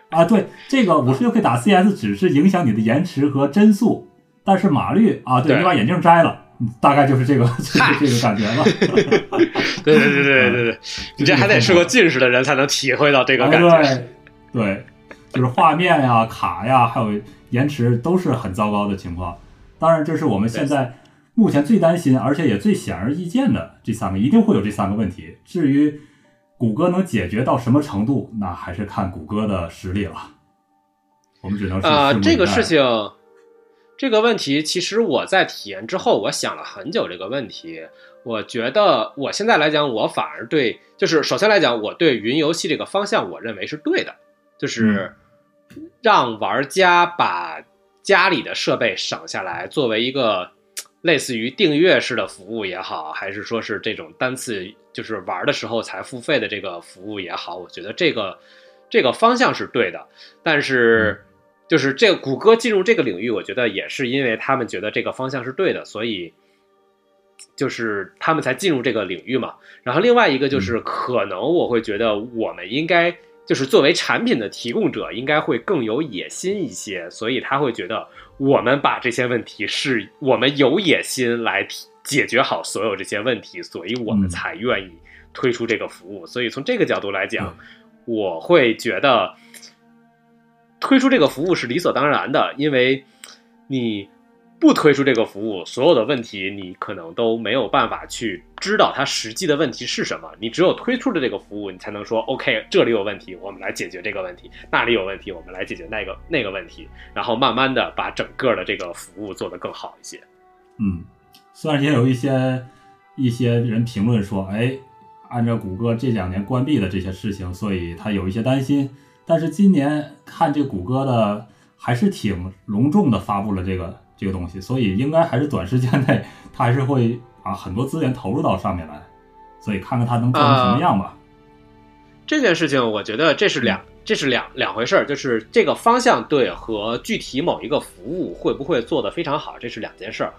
啊，对，这个五十六 K 打 CS 只是影响你的延迟和帧数，但是码率啊，对对你把眼镜摘了，大概就是这个就是这个感觉了。对对对对对对，你这还得是个近视的人才能体会到这个感觉。对，就是画面呀、卡呀，还有延迟都是很糟糕的情况。当然，这是我们现在目前最担心，而且也最显而易见的这三个，一定会有这三个问题。至于谷歌能解决到什么程度，那还是看谷歌的实力了。我们只能是啊、拭目以待这个事情，这个问题，其实我在体验之后，我想了很久这个问题。我觉得我现在来讲，我反而对，就是首先来讲，我对云游戏这个方向，我认为是对的，就是让玩家把家里的设备省下来，作为一个类似于订阅式的服务也好，还是说是这种单次就是玩的时候才付费的这个服务也好，我觉得这个这个方向是对的。但是，就是这个谷歌进入这个领域，我觉得也是因为他们觉得这个方向是对的，所以就是他们才进入这个领域嘛。然后另外一个就是，可能我会觉得我们应该就是作为产品的提供者，应该会更有野心一些，所以他会觉得我们把这些问题是我们有野心来解决好所有这些问题，所以我们嗯才愿意推出这个服务。所以从这个角度来讲，我会觉得推出这个服务是理所当然的，因为你不推出这个服务，所有的问题你可能都没有办法去知道它实际的问题是什么。你只有推出了这个服务，你才能说 OK，这里有问题，我们来解决这个问题；那里有问题，我们来解决那个那个问题。然后慢慢的把整个的这个服务做得更好一些。嗯，虽然也有一些一些人评论说，哎，按照谷歌这两年关闭的这些事情，所以他有一些担心。但是今年看这谷歌的还是挺隆重的发布了这个这个东西，所以应该还是短时间内它还是会把很多资源投入到上面来，所以看看它能做成什么样吧。这件事情，我觉得这是两这是两两回事儿，就是这个方向对和具体某一个服务会不会做得非常好，这是两件事儿。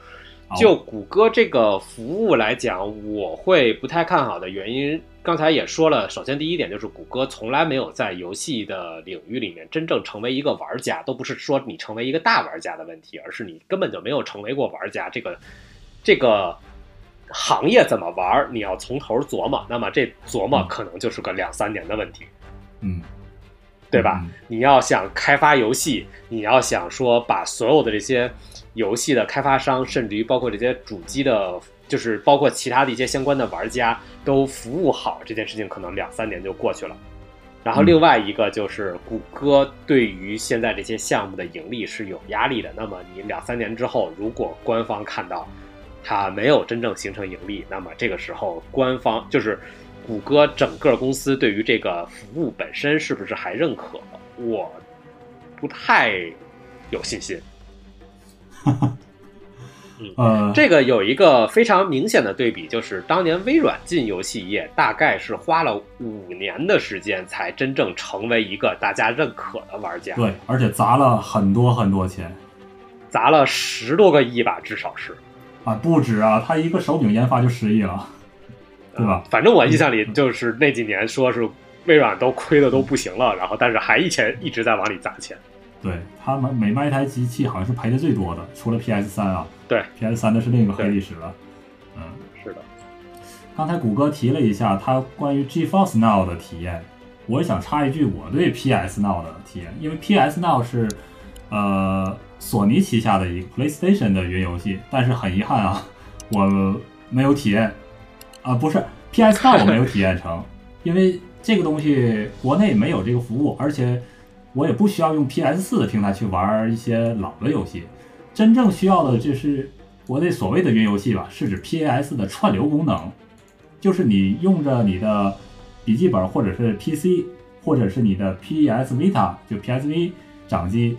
好就谷歌这个服务来讲，我会不太看好的原因，刚才也说了。首先，第一点就是谷歌从来没有在游戏的领域里面真正成为一个玩家，都不是说你成为一个大玩家的问题，而是你根本就没有成为过玩家。这个这个行业怎么玩，你要从头琢磨。那么这琢磨嗯可能就是个两三年的问题。嗯，对吧？嗯你要想开发游戏，你要想说把所有的这些游戏的开发商，甚至于包括这些主机的，就是包括其他的一些相关的玩家都服务好，这件事情可能两三年就过去了。然后另外一个就是谷歌对于现在这些项目的盈利是有压力的。那么你两三年之后，如果官方看到它没有真正形成盈利，那么这个时候官方就是谷歌整个公司对于这个服务本身是不是还认可，我不太有信心。呃，这个有一个非常明显的对比，就是当年微软进游戏业，大概是花了五年的时间，才真正成为一个大家认可的玩家，对，而且砸了很多很多钱砸了十多个亿吧，至少是。啊，不止啊，他一个手柄研发就十亿了，对吧？反正我印象里就是那几年说是微软都亏的都不行了，然后但是还一前一直在往里砸钱。对他们每卖一台机器好像是赔的最多的，除了 PS 三啊。对，PS 三那是另一个黑历史了。嗯，是的。刚才谷歌提了一下他关于 GeForce Now 的体验，我也想插一句我对 PS Now 的体验，因为 PS Now 是呃索尼旗下的一个 PlayStation 的云游戏，但是很遗憾啊，我没有体验啊，不是 PS Now 我没有体验成，因为这个东西国内没有这个服务，而且。我也不需要用 PS 四的平台去玩一些老的游戏，真正需要的就是国内所谓的云游戏吧，是指 PS 的串流功能，就是你用着你的笔记本或者是 PC，或者是你的 PS Vita 就 PSV 掌机，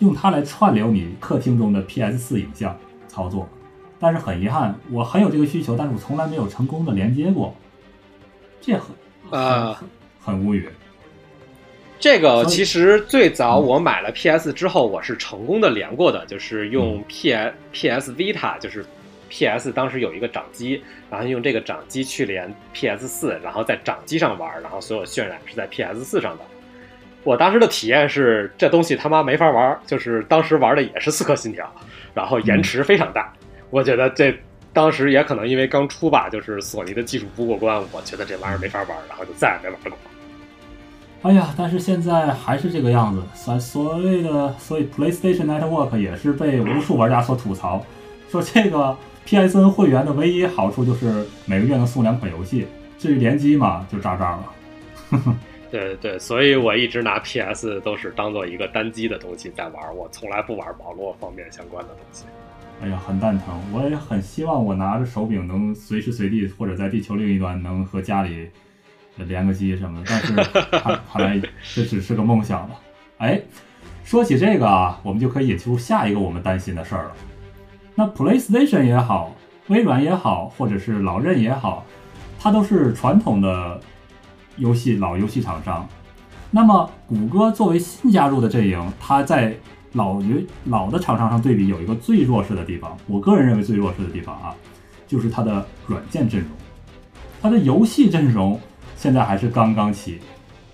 用它来串流你客厅中的 PS 四影像操作。但是很遗憾，我很有这个需求，但是我从来没有成功的连接过，这很啊很无语。这个其实最早我买了 PS 之后，我是成功的连过的，就是用 PS PS Vita，就是 PS 当时有一个掌机，然后用这个掌机去连 PS 四，然后在掌机上玩，然后所有渲染是在 PS 四上的。我当时的体验是，这东西他妈没法玩，就是当时玩的也是刺客信条，然后延迟非常大。我觉得这当时也可能因为刚出吧，就是索尼的技术不过关，我觉得这玩意儿没法玩，然后就再也没玩过。哎呀，但是现在还是这个样子。所所谓的，所以 PlayStation Network 也是被无数玩家所吐槽，说这个 PSN 会员的唯一好处就是每个月能送两款游戏，至于联机嘛，就渣渣了。对对，所以我一直拿 PS 都是当做一个单机的东西在玩，我从来不玩网络方面相关的东西。哎呀，很蛋疼。我也很希望我拿着手柄能随时随地或者在地球另一端能和家里。连个机什么的，但是看 看来这只是个梦想吧。哎，说起这个啊，我们就可以引出下一个我们担心的事儿了。那 PlayStation 也好，微软也好，或者是老任也好，它都是传统的游戏老游戏厂商。那么谷歌作为新加入的阵营，它在老游老的厂商上对比，有一个最弱势的地方。我个人认为最弱势的地方啊，就是它的软件阵容，它的游戏阵容。现在还是刚刚起，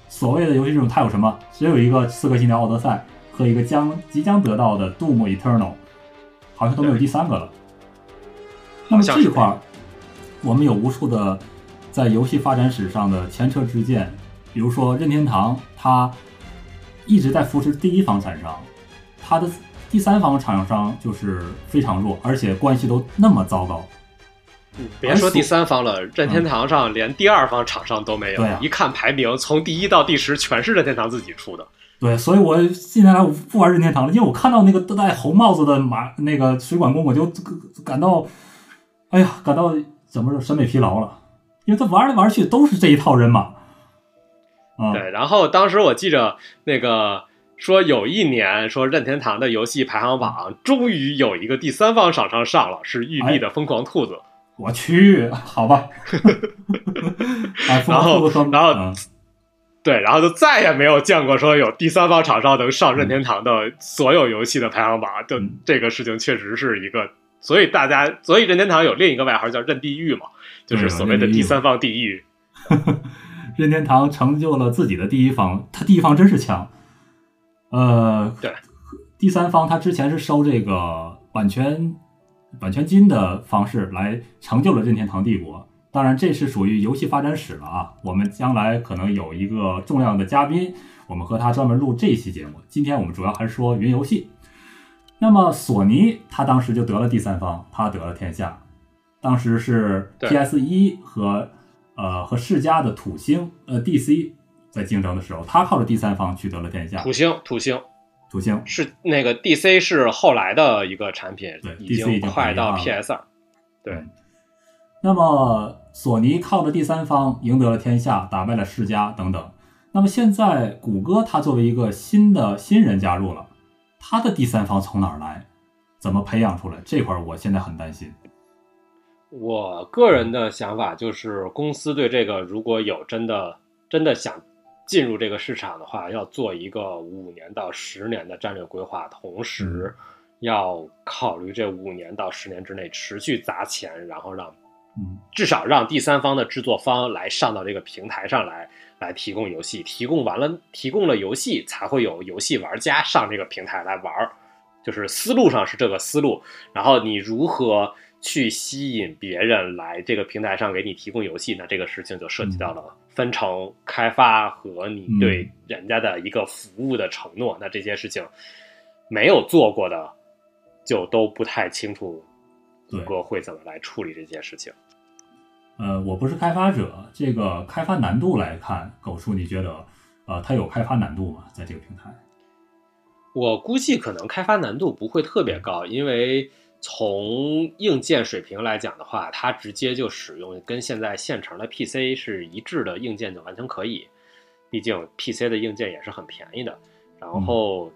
所谓的游戏阵容，它有什么？只有一个《刺客信条：奥德赛》和一个将即将得到的《Doom Eternal》，好像都没有第三个了。那么这一块，我们有无数的在游戏发展史上的前车之鉴，比如说任天堂，它一直在扶持第一方厂商，它的第三方厂商就是非常弱，而且关系都那么糟糕。别说第三方了，任天堂上连第二方厂商都没有。一看排名，从第一到第十全是任天堂自己出的。对，所以我近年来我不玩任天堂了，因为我看到那个戴红帽子的马那个水管工，我就感到，哎呀，感到怎么说审美疲劳了。因为他玩来玩去都是这一套人马。对，然后当时我记着那个说有一年说任天堂的游戏排行榜终于有一个第三方厂商上了，是育碧的疯狂兔子。我去，好吧。然后，然后，对，然后就再也没有见过说有第三方厂商能上任天堂的所有游戏的排行榜。就这个事情确实是一个，所以大家，所以任天堂有另一个外号叫“任地狱”嘛，就是所谓的第三方地狱。任天堂成就了自己的第一方，他第一方真是强。呃，对，第三方他之前是收这个版权。版权金的方式来成就了任天堂帝国，当然这是属于游戏发展史了啊。我们将来可能有一个重量的嘉宾，我们和他专门录这一期节目。今天我们主要还是说云游戏。那么索尼他当时就得了第三方，他得了天下。当时是 PS 一和呃和世嘉的土星呃 DC 在竞争的时候，他靠着第三方取得了天下。土星，土星。土星是那个 DC 是后来的一个产品，对，已经快到 PS 二。对，那么索尼靠着第三方赢得了天下，打败了世嘉等等。那么现在谷歌它作为一个新的新人加入了，它的第三方从哪儿来？怎么培养出来？这块儿我现在很担心。我个人的想法就是，公司对这个如果有真的真的想进入这个市场的话，要做一个五年到十年的战略规划，同时要考虑这五年到十年之内持续砸钱，然后让嗯。至少让第三方的制作方来上到这个平台上来，来提供游戏，提供完了，提供了游戏，才会有游戏玩家上这个平台来玩儿。就是思路上是这个思路，然后你如何去吸引别人来这个平台上给你提供游戏，那这个事情就涉及到了分成开发和你对人家的一个服务的承诺。那这些事情没有做过的，就都不太清楚谷对歌会怎么来处理这件事情。呃，我不是开发者，这个开发难度来看，狗叔你觉得呃它有开发难度吗？在这个平台？我估计可能开发难度不会特别高，因为从硬件水平来讲的话，它直接就使用跟现在现成的 PC 是一致的硬件就完全可以。毕竟 PC 的硬件也是很便宜的。然后，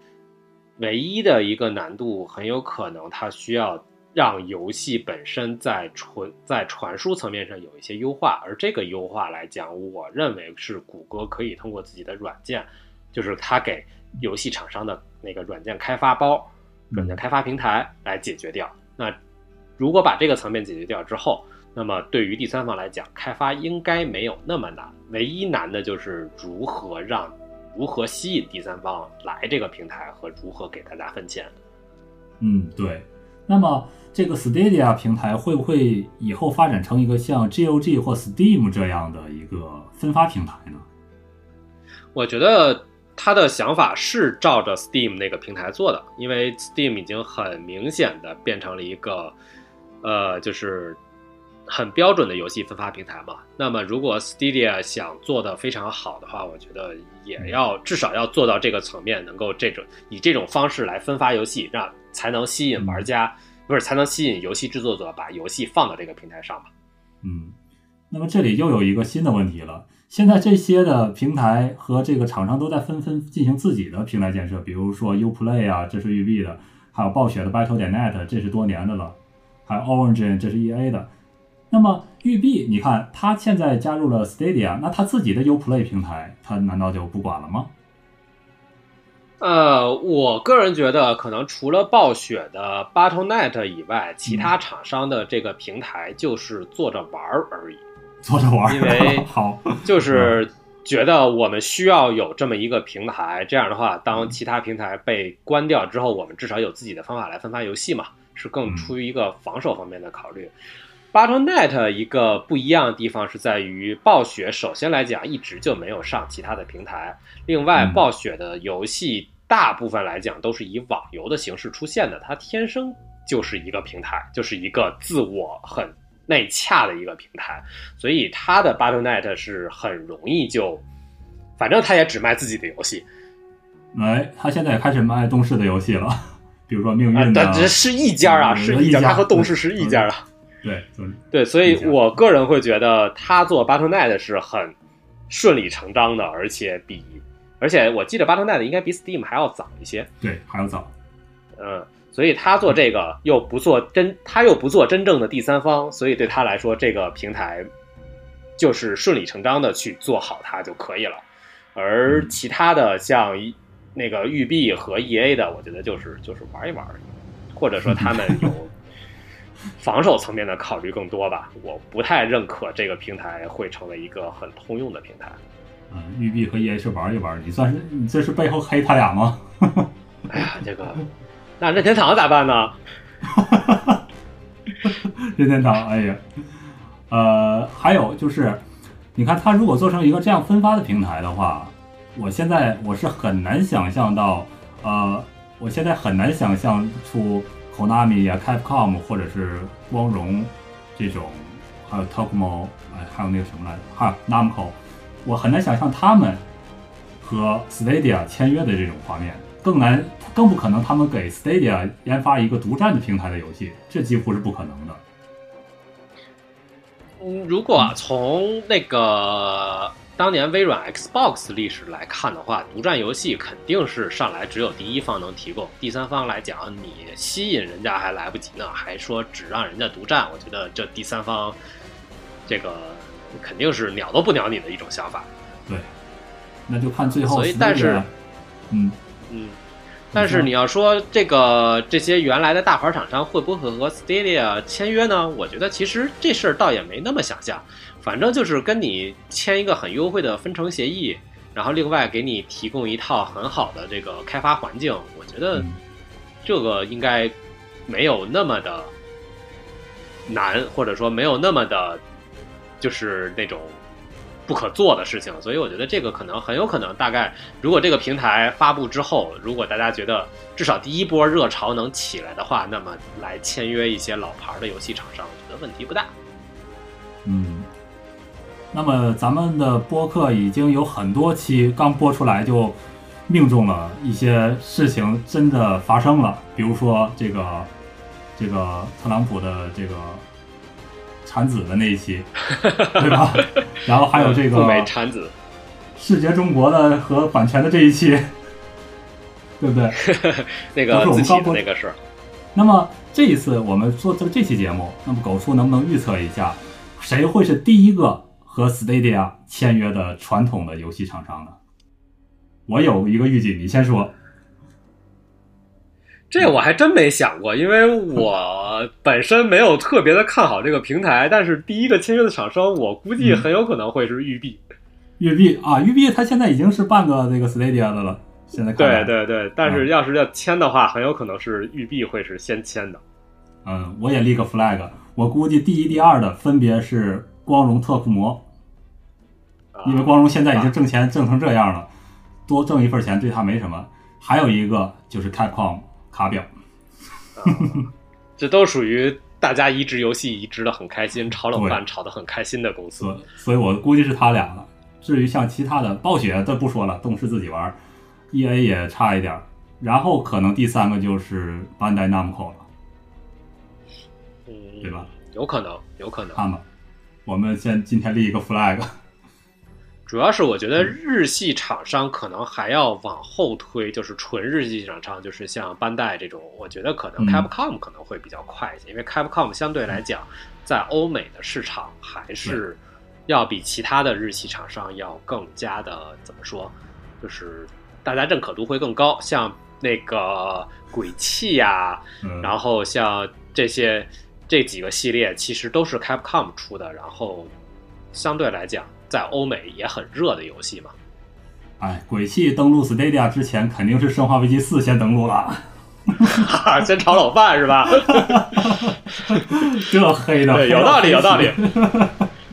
唯一的一个难度很有可能它需要让游戏本身在传在传输层面上有一些优化，而这个优化来讲，我认为是谷歌可以通过自己的软件，就是它给游戏厂商的那个软件开发包、软件开发平台来解决掉。那如果把这个层面解决掉之后，那么对于第三方来讲，开发应该没有那么难。唯一难的就是如何让、如何吸引第三方来这个平台和如何给大家分钱。嗯，对。那么这个 Stadia 平台会不会以后发展成一个像 GOG 或 Steam 这样的一个分发平台呢？我觉得他的想法是照着 Steam 那个平台做的，因为 Steam 已经很明显的变成了一个，呃，就是很标准的游戏分发平台嘛。那么如果 Stadia 想做的非常好的话，我觉得也要至少要做到这个层面，能够这种以这种方式来分发游戏，让才能吸引玩家，不是才能吸引游戏制作者把游戏放到这个平台上嘛。嗯，那么这里又有一个新的问题了。现在这些的平台和这个厂商都在纷纷进行自己的平台建设，比如说 UPlay 啊，这是育碧的，还有暴雪的 Battle 点 net，这是多年的了，还有 Origin，这是 EA 的。那么育碧，你看它现在加入了 Stadia，那它自己的 UPlay 平台，它难道就不管了吗？呃，我个人觉得，可能除了暴雪的 Battle.net 以外，其他厂商的这个平台就是做着玩儿而已。做着玩，因为 好，就是觉得我们需要有这么一个平台，这样的话，当其他平台被关掉之后，我们至少有自己的方法来分发游戏嘛，是更出于一个防守方面的考虑。Battle.net 一个不一样的地方是在于，暴雪首先来讲一直就没有上其他的平台，另外嗯暴雪的游戏大部分来讲都是以网游的形式出现的，它天生就是一个平台，就是一个自我很内洽的一个平台，所以它的 Battle.net 是很容易就，反正它也只卖自己的游戏哎，他现在也开始卖动视的游戏了，比如说命运啊，的，但这是一家啊，嗯是一家，一家它和动视是一家啊。对，就是对，所以我个人会觉得他做 Battle.net 是很顺理成章的，而且比，而且我记得 Battle.net 应该比 Steam 还要早一些，对，还要早，嗯，所以他做这个又不做真，他又不做真正的第三方，所以对他来说，这个平台就是顺理成章的去做好它就可以了。而其他的像那个育碧和 EA 的，我觉得就是就是玩一玩，或者说他们有 防守层面的考虑更多吧。我不太认可这个平台会成为一个很通用的平台。嗯，育碧和 EA 是玩一玩，你算是你这是背后黑他俩吗？哎呀，这个那任天堂咋办呢？任天堂，哎呀，呃，还有就是，你看它如果做成一个这样分发的平台的话，我现在我是很难想象到，呃，我现在很难想象出 Konami 呀、Capcom 或者是光荣这种，还有 Tokmo，哎，还有那个什么来着，还有 Namco，我很难想象他们和 Stadia 签约的这种画面，更难，更不可能他们给 Stadia 研发一个独占的平台的游戏，这几乎是不可能的。嗯，如果从那个当年微软 Xbox 历史来看的话，独占游戏肯定是上来只有第一方能提供，第三方来讲，你吸引人家还来不及呢，还说只让人家独占，我觉得这第三方这个肯定是鸟都不鸟你的一种想法。对，那就看最后。所以，但是，嗯嗯，但是你要说这个这些原来的大牌厂商会不会和 Stadia 签约呢？我觉得其实这事儿倒也没那么想象。反正就是跟你签一个很优惠的分成协议，然后另外给你提供一套很好的这个开发环境，我觉得这个应该没有那么的难，或者说没有那么的，就是那种不可做的事情。所以我觉得这个可能很有可能，大概如果这个平台发布之后，如果大家觉得至少第一波热潮能起来的话，那么来签约一些老牌的游戏厂商，我觉得问题不大。嗯。那么咱们的播客已经有很多期刚播出来就命中了一些事情真的发生了，比如说这个这个特朗普的这个产子的那一期，对吧？然后还有这个 美产子视觉中国的和版权的这一期，对不对？那个自己的那个是。那么这一次我们做这这期节目，那么狗叔能不能预测一下谁会是第一个？和 Stadia 签约的传统的游戏厂商呢？我有一个预计，你先说。这我还真没想过，因为我本身没有特别的看好这个平台。但是第一个签约的厂商，我估计很有可能会是育碧。育碧啊，育碧它现在已经是半个这个 Stadia 的了。现在对对对，但是要是要签的话，很有可能是育碧会是先签的。嗯，我也立个 flag，我估计第一、第二的分别是光荣特库摩。因为光荣现在已经挣钱挣成这样了，多挣一份钱对他没什么。还有一个就是 Capcom 卡表，这都属于大家移植游戏移植的很开心，炒冷饭炒的很开心的公司。所以，我估计是他俩了。至于像其他的暴雪，这不说了，动视自己玩，EA 也差一点。然后可能第三个就是班代 Namco 了，对吧？有可能，有可能。看吧，我们先今天立一个 flag。主要是我觉得日系厂商可能还要往后推，就是纯日系厂商，就是像班代这种，我觉得可能 Capcom 可能会比较快一些，因为 Capcom 相对来讲，在欧美的市场还是要比其他的日系厂商要更加的怎么说，就是大家认可度会更高。像那个鬼泣呀，然后像这些这几个系列，其实都是 Capcom 出的，然后相对来讲。在欧美也很热的游戏嘛，哎，鬼泣登陆 Stadia 之前肯定是《生化危机四》先登陆了，先炒冷饭是吧？这黑的，有道理，有道理，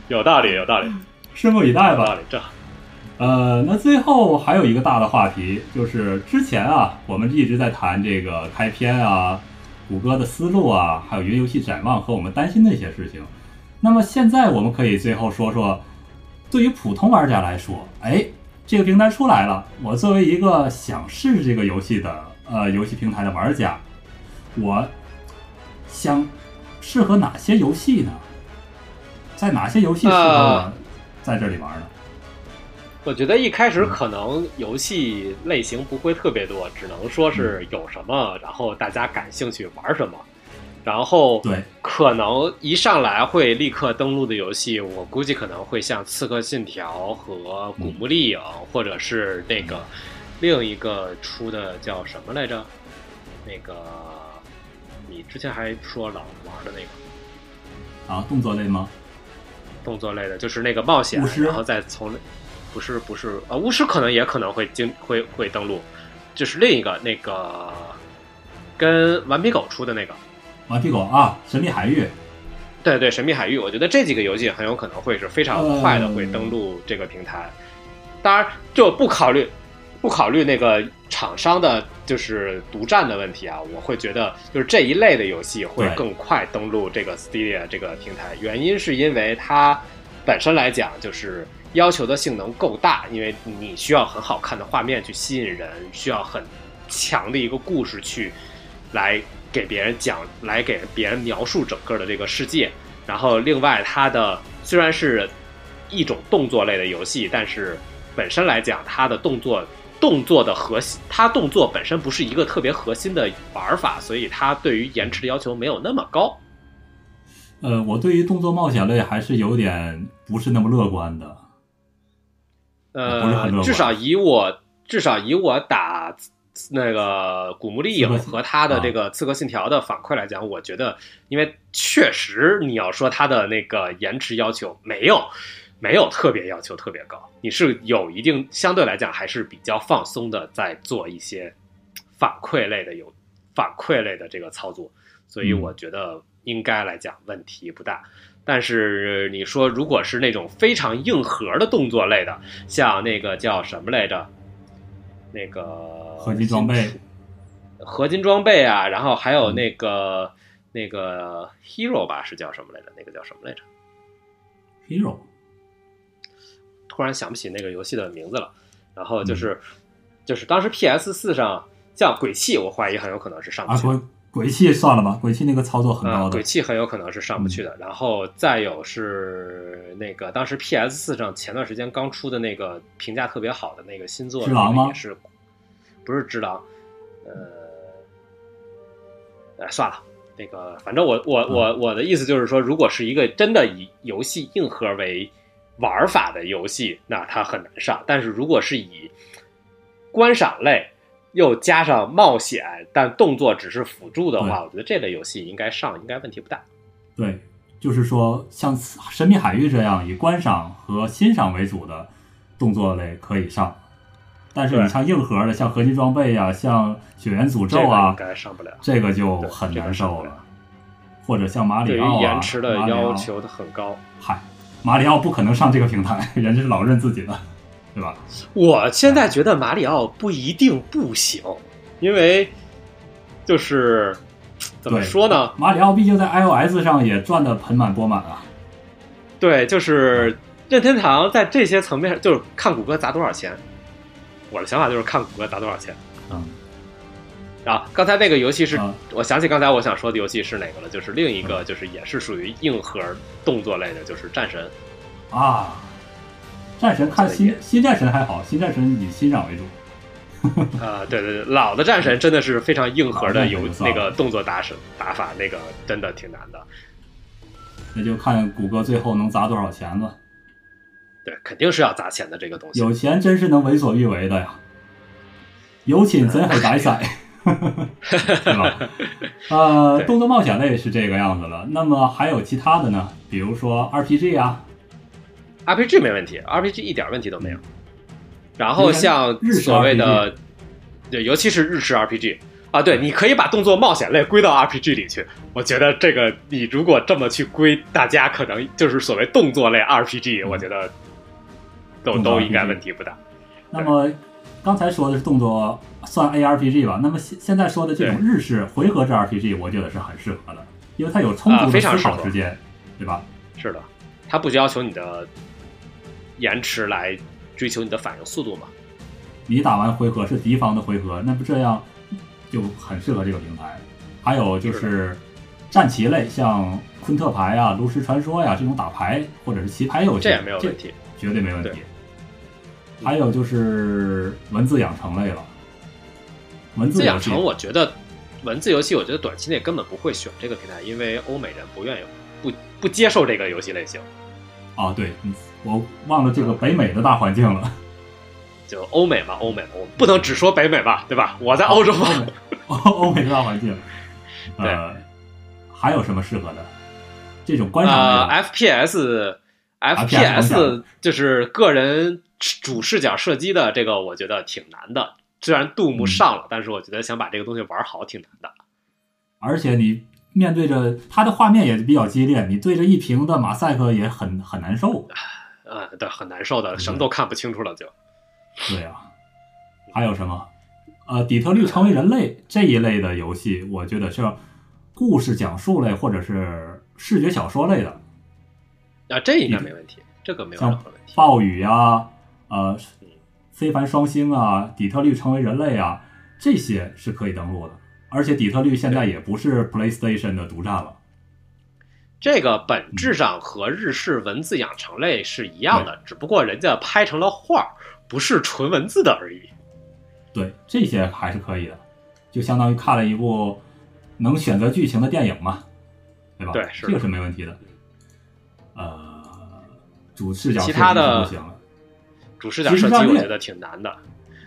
有道理，有道理，拭目以待吧。这，呃，那最后还有一个大的话题，就是之前啊，我们一直在谈这个开篇啊，谷歌的思路啊，还有云游戏展望和我们担心的一些事情。那么现在我们可以最后说说。对于普通玩家来说，哎，这个平台出来了，我作为一个想试试这个游戏的呃游戏平台的玩家，我想适合哪些游戏呢？在哪些游戏适合我在这里玩呢？我觉得一开始可能游戏类型不会特别多，只能说是有什么，然后大家感兴趣玩什么。然后，对，可能一上来会立刻登录的游戏，我估计可能会像《刺客信条》和《古墓丽影》，或者是那个另一个出的叫什么来着？那个你之前还说老玩的那个啊，动作类吗？动作类的，就是那个冒险，然后再从不是不是啊，巫师可能也可能会经会会登录，就是另一个那个跟顽皮狗出的那个。顽皮狗啊，神秘海域，对对，神秘海域，我觉得这几个游戏很有可能会是非常快的会登录这个平台。当然，就不考虑不考虑那个厂商的，就是独占的问题啊，我会觉得就是这一类的游戏会更快登录这个 Stadia 这个平台。原因是因为它本身来讲就是要求的性能够大，因为你需要很好看的画面去吸引人，需要很强的一个故事去来。给别人讲，来给别人描述整个的这个世界。然后，另外，它的虽然是一种动作类的游戏，但是本身来讲，它的动作动作的核心，它动作本身不是一个特别核心的玩法，所以它对于延迟的要求没有那么高。呃，我对于动作冒险类还是有点不是那么乐观的。呃，观至少以我至少以我打那个古墓丽影和他的啊这个刺客信条的反馈来讲，我觉得，因为确实你要说它的那个延迟要求没有没有特别要求特别高，你是有一定相对来讲还是比较放松的在做一些反馈类的有反馈类的这个操作，所以嗯我觉得应该来讲问题不大。但是你说，如果是那种非常硬核的动作类的，像那个叫什么来着？那个合金装备，合金装备啊，然后还有那个、那个 Hero 吧，是叫什么来着？那个叫什么来着？Hero 突然想不起那个游戏的名字了。然后就是、就是当时 PS 四上叫鬼泣，我怀疑很有可能是上不啊，去啊。鬼鬼泣算了吧，鬼泣那个操作很啊、高的鬼，泣很有可能是上不去的。然后再有是那个当时 PS 四上前段时间刚出的那个评价特别好的那个新作，是狼吗也是不是只狼？呃，哎，算了。那个，反正我我嗯我我的意思就是说，如果是一个真的以游戏硬核为玩法的游戏，那它很难上。但是如果是以观赏类又加上冒险，但动作只是辅助的话，我觉得这类游戏应该上，应该问题不大。对，就是说像《神秘海域》这样以观赏和欣赏为主的动作类可以上，但是你像硬核的，像合金装备啊，像血缘诅咒这个应啊，该上不了。这个就很难受了。或者像马里奥啊，延迟的要求它很高。嗨，马里奥不可能上这个平台，人家是老认自己的，对吧？我现在觉得马里奥不一定不行，因为就是怎么说呢？马里奥毕竟在 iOS 上也赚得盆满钵满啊。对，就是任天堂在这些层面上，就是看谷歌砸多少钱。我的想法就是看谷歌砸多少钱。嗯，啊，刚才那个游戏是，啊我想起刚才我想说的游戏是哪个了，就是另一个，就是也是属于硬核动作类的，就是战神。啊，战神看新新战神还好，新战神以欣赏为主。啊，对对对，老的战神真的是非常硬核的老的战神有就算了那个动作打手打法，那个真的挺难的。那就看谷歌最后能砸多少钱了。对，肯定是要砸钱的这个东西。有钱真是能为所欲为的呀，有钱真系大使，对吧？呃，对动作冒险类是这个样子了。那么还有其他的呢？比如说 RPG 啊，RPG 没问题，RPG 一点问题都没有。然后像所谓的，对，尤其是日式 RPG 啊，对，你可以把动作冒险类归到 RPG 里去。我觉得这个你如果这么去归，大家可能就是所谓动作类 RPG，、嗯我觉得都都应该问题不大。那么刚才说的是动作算 ARPG 吧？那么现现在说的这种日式回合制 RPG，我觉得是很适合的，因为它有充啊足的思考时间，对吧？是的，它不要求你的延迟来追求你的反应速度嘛。你打完回合是敌方的回合，那不这样就很适合这个平台。还有就是战棋类，像昆特牌啊、炉石传说呀、这种打牌或者是棋牌游戏，这也没有问题。绝对没问题对。还有就是文字养成类了，文字养成，我觉得文字游戏，我觉得短期内根本不会选这个平台，因为欧美人不愿意不不接受这个游戏类型。啊，对，嗯我忘了这个北美的大环境了。就欧美嘛，欧美，我不能只说北美吧，对吧？我在欧洲嘛，欧 欧美的大环境，呃，还有什么适合的？这种观赏呃类的，FPS FPS FPS 就是个人主视角射击的这个，我觉得挺难的。虽然杜牧嗯上了，但是我觉得想把这个东西玩好挺难的。而且你面对着它的画面也比较激烈，你对着一屏的马赛克也很很难受。呃，对，很难受的，什么都看不清楚了就。对啊，还有什么？呃，底特律成为人类这一类的游戏，我觉得是故事讲述类或者是视觉小说类的，啊，这应该没问题，这个没有任何问题。暴雨呀、呃，非凡双星啊，底特律成为人类啊，这些是可以登录的。而且底特律现在也不是 PlayStation 的独占了。这个本质上和日式文字养成类是一样的，只不过人家拍成了画儿，不是纯文字的而已。对，这些还是可以的，就相当于看了一部能选择剧情的电影嘛，对吧？对是这个是没问题的。呃，主视角其他的不行了。主视角设计我觉得挺难的。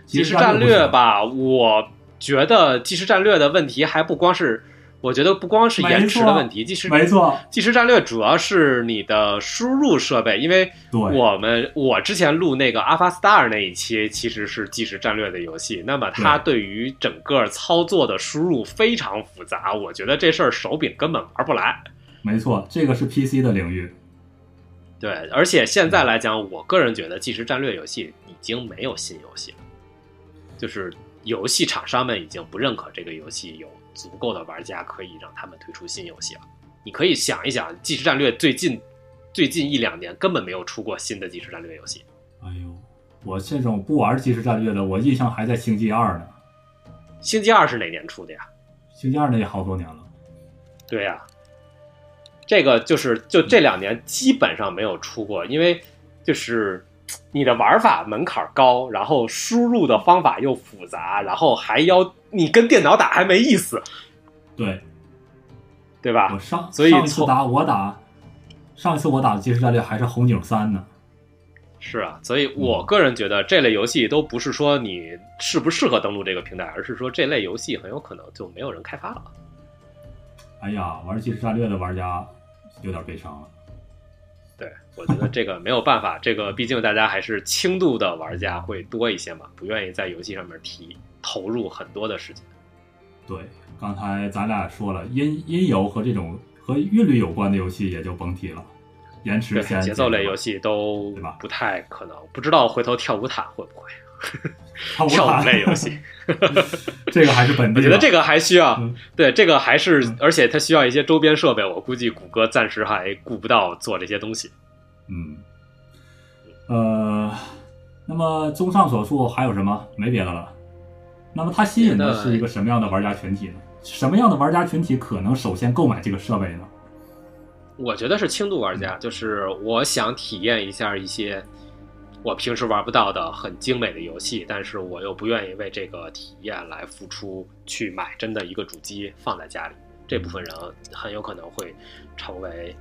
即时战，略吧，我觉得即时战略的问题还不光是，我觉得不光是延迟的问题，即时没错，即时战略主要是你的输入设备，因为，我们我之前录那个 Alpha Star 那一期其实是即时战略的游戏，那么它对于整个操作的输入非常复杂，我觉得这事儿手柄根本玩不来。没错，这个是 PC 的领域。对，而且现在来讲，我个人觉得即时战略游戏已经没有新游戏了，就是游戏厂商们已经不认可这个游戏有足够的玩家可以让他们推出新游戏了。你可以想一想，即时战略最近最近一两年根本没有出过新的即时战略游戏。哎呦，我这种不玩即时战略的，我印象还在星际二呢。星际二是哪年出的呀？星际二那也好多年了。对呀、这个就是就这两年基本上没有出过，因为就是你的玩法门槛高，然后输入的方法又复杂，然后还要你跟电脑打还没意思，对，对吧我？上所以上一次打我打，上一次我打的即时战略还是红警三呢。是啊，所以我个人觉得这类游戏都不是说你适不适合登录这个平台，而是说这类游戏很有可能就没有人开发了。哎呀，玩即时战略的玩家有点悲伤了。对，我觉得这个没有办法，这个毕竟大家还是轻度的玩家会多一些嘛，不愿意在游戏上面提投入很多的时间。对，刚才咱俩说了，音音游和这种和韵律有关的游戏也就甭提了，延迟对，节奏类游戏都不太可能，不知道回头跳舞毯会不会 跳舞类游戏。这个还是本。我觉得这个还需要，嗯对这个还是嗯，而且它需要一些周边设备，我估计谷歌暂时还顾不到做这些东西。嗯，呃，那么综上所述，还有什么？没别的了。那么它吸引的是一个什么样的玩家群体呢？什么样的玩家群体可能首先购买这个设备呢？我觉得是轻度玩家，就是我想体验一下一些我平时玩不到的很精美的游戏，但是我又不愿意为这个体验来付出去买真的一个主机放在家里。这部分人很有可能会成为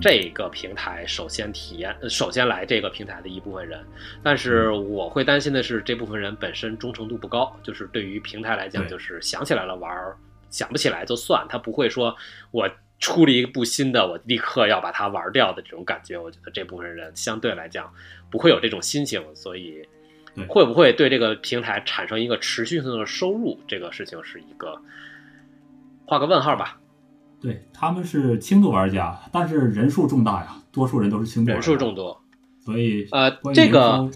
这个平台首先体验、呃首先来这个平台的一部分人。但是我会担心的是，这部分人本身忠诚度不高，就是对于平台来讲，就是想起来了玩儿，想不起来就算，他不会说我出了一部新的，我立刻要把它玩掉的这种感觉。我觉得这部分人相对来讲不会有这种心情，所以会不会对这个平台产生一个持续性的收入，这个事情是一个画个问号吧。对，他们是轻度玩家，但是人数重大呀，多数人都是轻度玩人，数众多，所以呃这个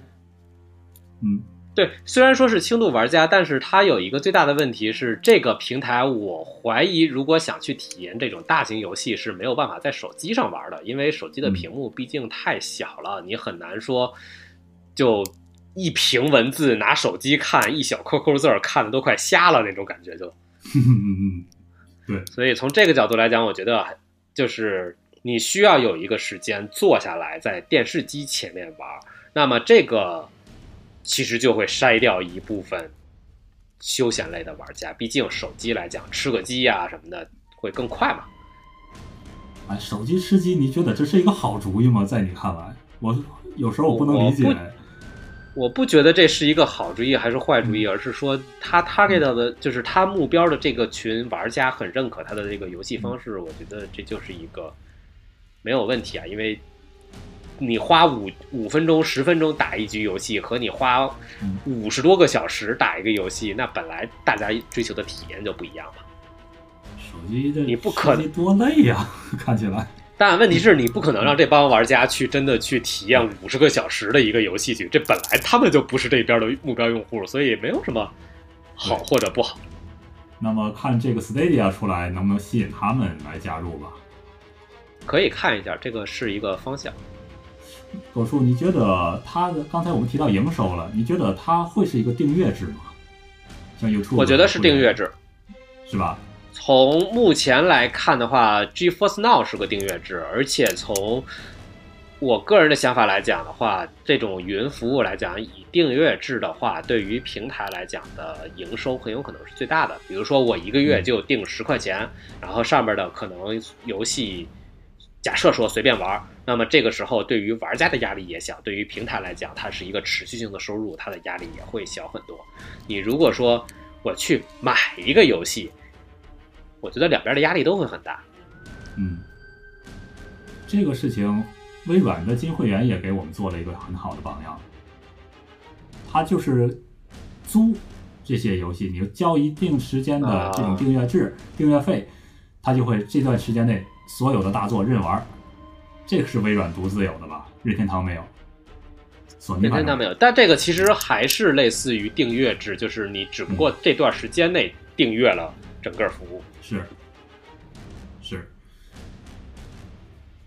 嗯，对，虽然说是轻度玩家，但是它有一个最大的问题是，这个平台我怀疑，如果想去体验这种大型游戏是没有办法在手机上玩的，因为手机的屏幕毕竟太小了，你很难说就一屏文字拿手机看一小扣扣字儿看的都快瞎了那种感觉就。嗯嗯所以从这个角度来讲，我觉得就是你需要有一个时间坐下来在电视机前面玩，那么这个其实就会筛掉一部分休闲类的玩家。毕竟手机来讲，吃个鸡呀、什么的会更快嘛。哎，手机吃鸡，你觉得这是一个好主意吗？在你看来，我有时候我不能理解我。我不觉得这是一个好主意还是坏主意，而是说他 target 的就是他目标的这个群玩家很认可他的这个游戏方式，我觉得这就是一个没有问题啊，因为你花五五分钟、十分钟打一局游戏，和你花嗯五十多个小时打一个游戏，那本来大家追求的体验就不一样嘛。手机的你不可能多累呀，看起来。但问题是你不可能让这帮玩家去真的去体验五十个小时的一个游戏去，这本来他们就不是这边的目标用户，所以没有什么好或者不好。那么看这个 Stadia 出来，能不能吸引他们来加入吧？可以看一下，这个是一个方向。狗叔，你觉得它的刚才我们提到营收了，你觉得它会是一个订阅制吗？像 YouTube，我觉得是订阅，制，是吧？从目前来看的话，GeForce Now 是个订阅制，而且从我个人的想法来讲的话，这种云服务来讲，以订阅制的话，对于平台来讲的营收很有可能是最大的。比如说，我一个月就定十块钱，然后上面的可能游戏，假设说随便玩，那么这个时候对于玩家的压力也小，对于平台来讲，它是一个持续性的收入，它的压力也会小很多。你如果说我去买一个游戏，我觉得两边的压力都会很大。嗯，这个事情。微软的金会员也给我们做了一个很好的榜样，他就是租这些游戏，你交一定时间的这种订阅制、订阅费，他就会这段时间内所有的大作任玩。这个是微软独自有的吧？任天堂没有，索尼任天堂没有。但这个其实还是类似于订阅制，就是你只不过这段时间内订阅了整个服务。是，是。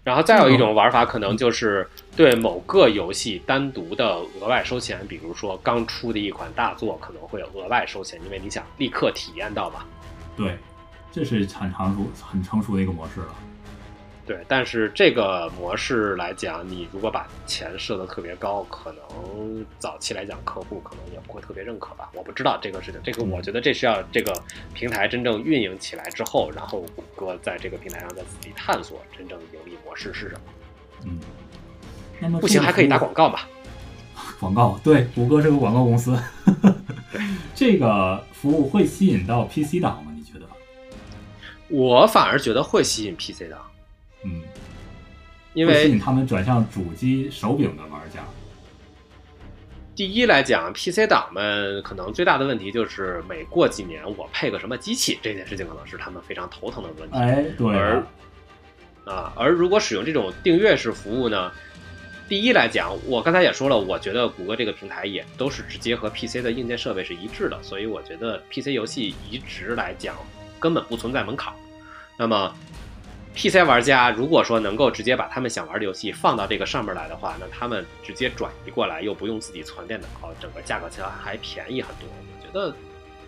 然后再有一种玩法，可能就是对某个游戏单独的额外收钱，比如说刚出的一款大作，可能会额外收钱，因为你想立刻体验到嘛。对，这是很成熟、很成熟的一个模式了。对，但是这个模式来讲，你如果把钱设的特别高，可能早期来讲客户可能也不会特别认可吧。我不知道这个事情，这个我觉得这是要这个平台真正运营起来之后，然后谷歌在这个平台上再自己探索真正盈利模式是什么。嗯，那么不行还可以打广告吧？广告对，谷歌是个广告公司。这个服务会吸引到 PC 党吗？你觉得？我反而觉得会吸引 PC 党。嗯，因为吸引他们转向主机手柄的玩家。第一来讲，PC 党们可能最大的问题就是每过几年我配个什么机器，这件事情可能是他们非常头疼的问题。哎，对。而啊，而如果使用这种订阅式服务呢，第一来讲，我刚才也说了，我觉得谷歌这个平台也都是直接和 PC 的硬件设备是一致的，所以我觉得 PC 游戏移植来讲根本不存在门槛。那么。PC 玩家如果说能够直接把他们想玩的游戏放到这个上面来的话，那他们直接转移过来，又不用自己存电脑，整个价格其实还便宜很多。我觉得，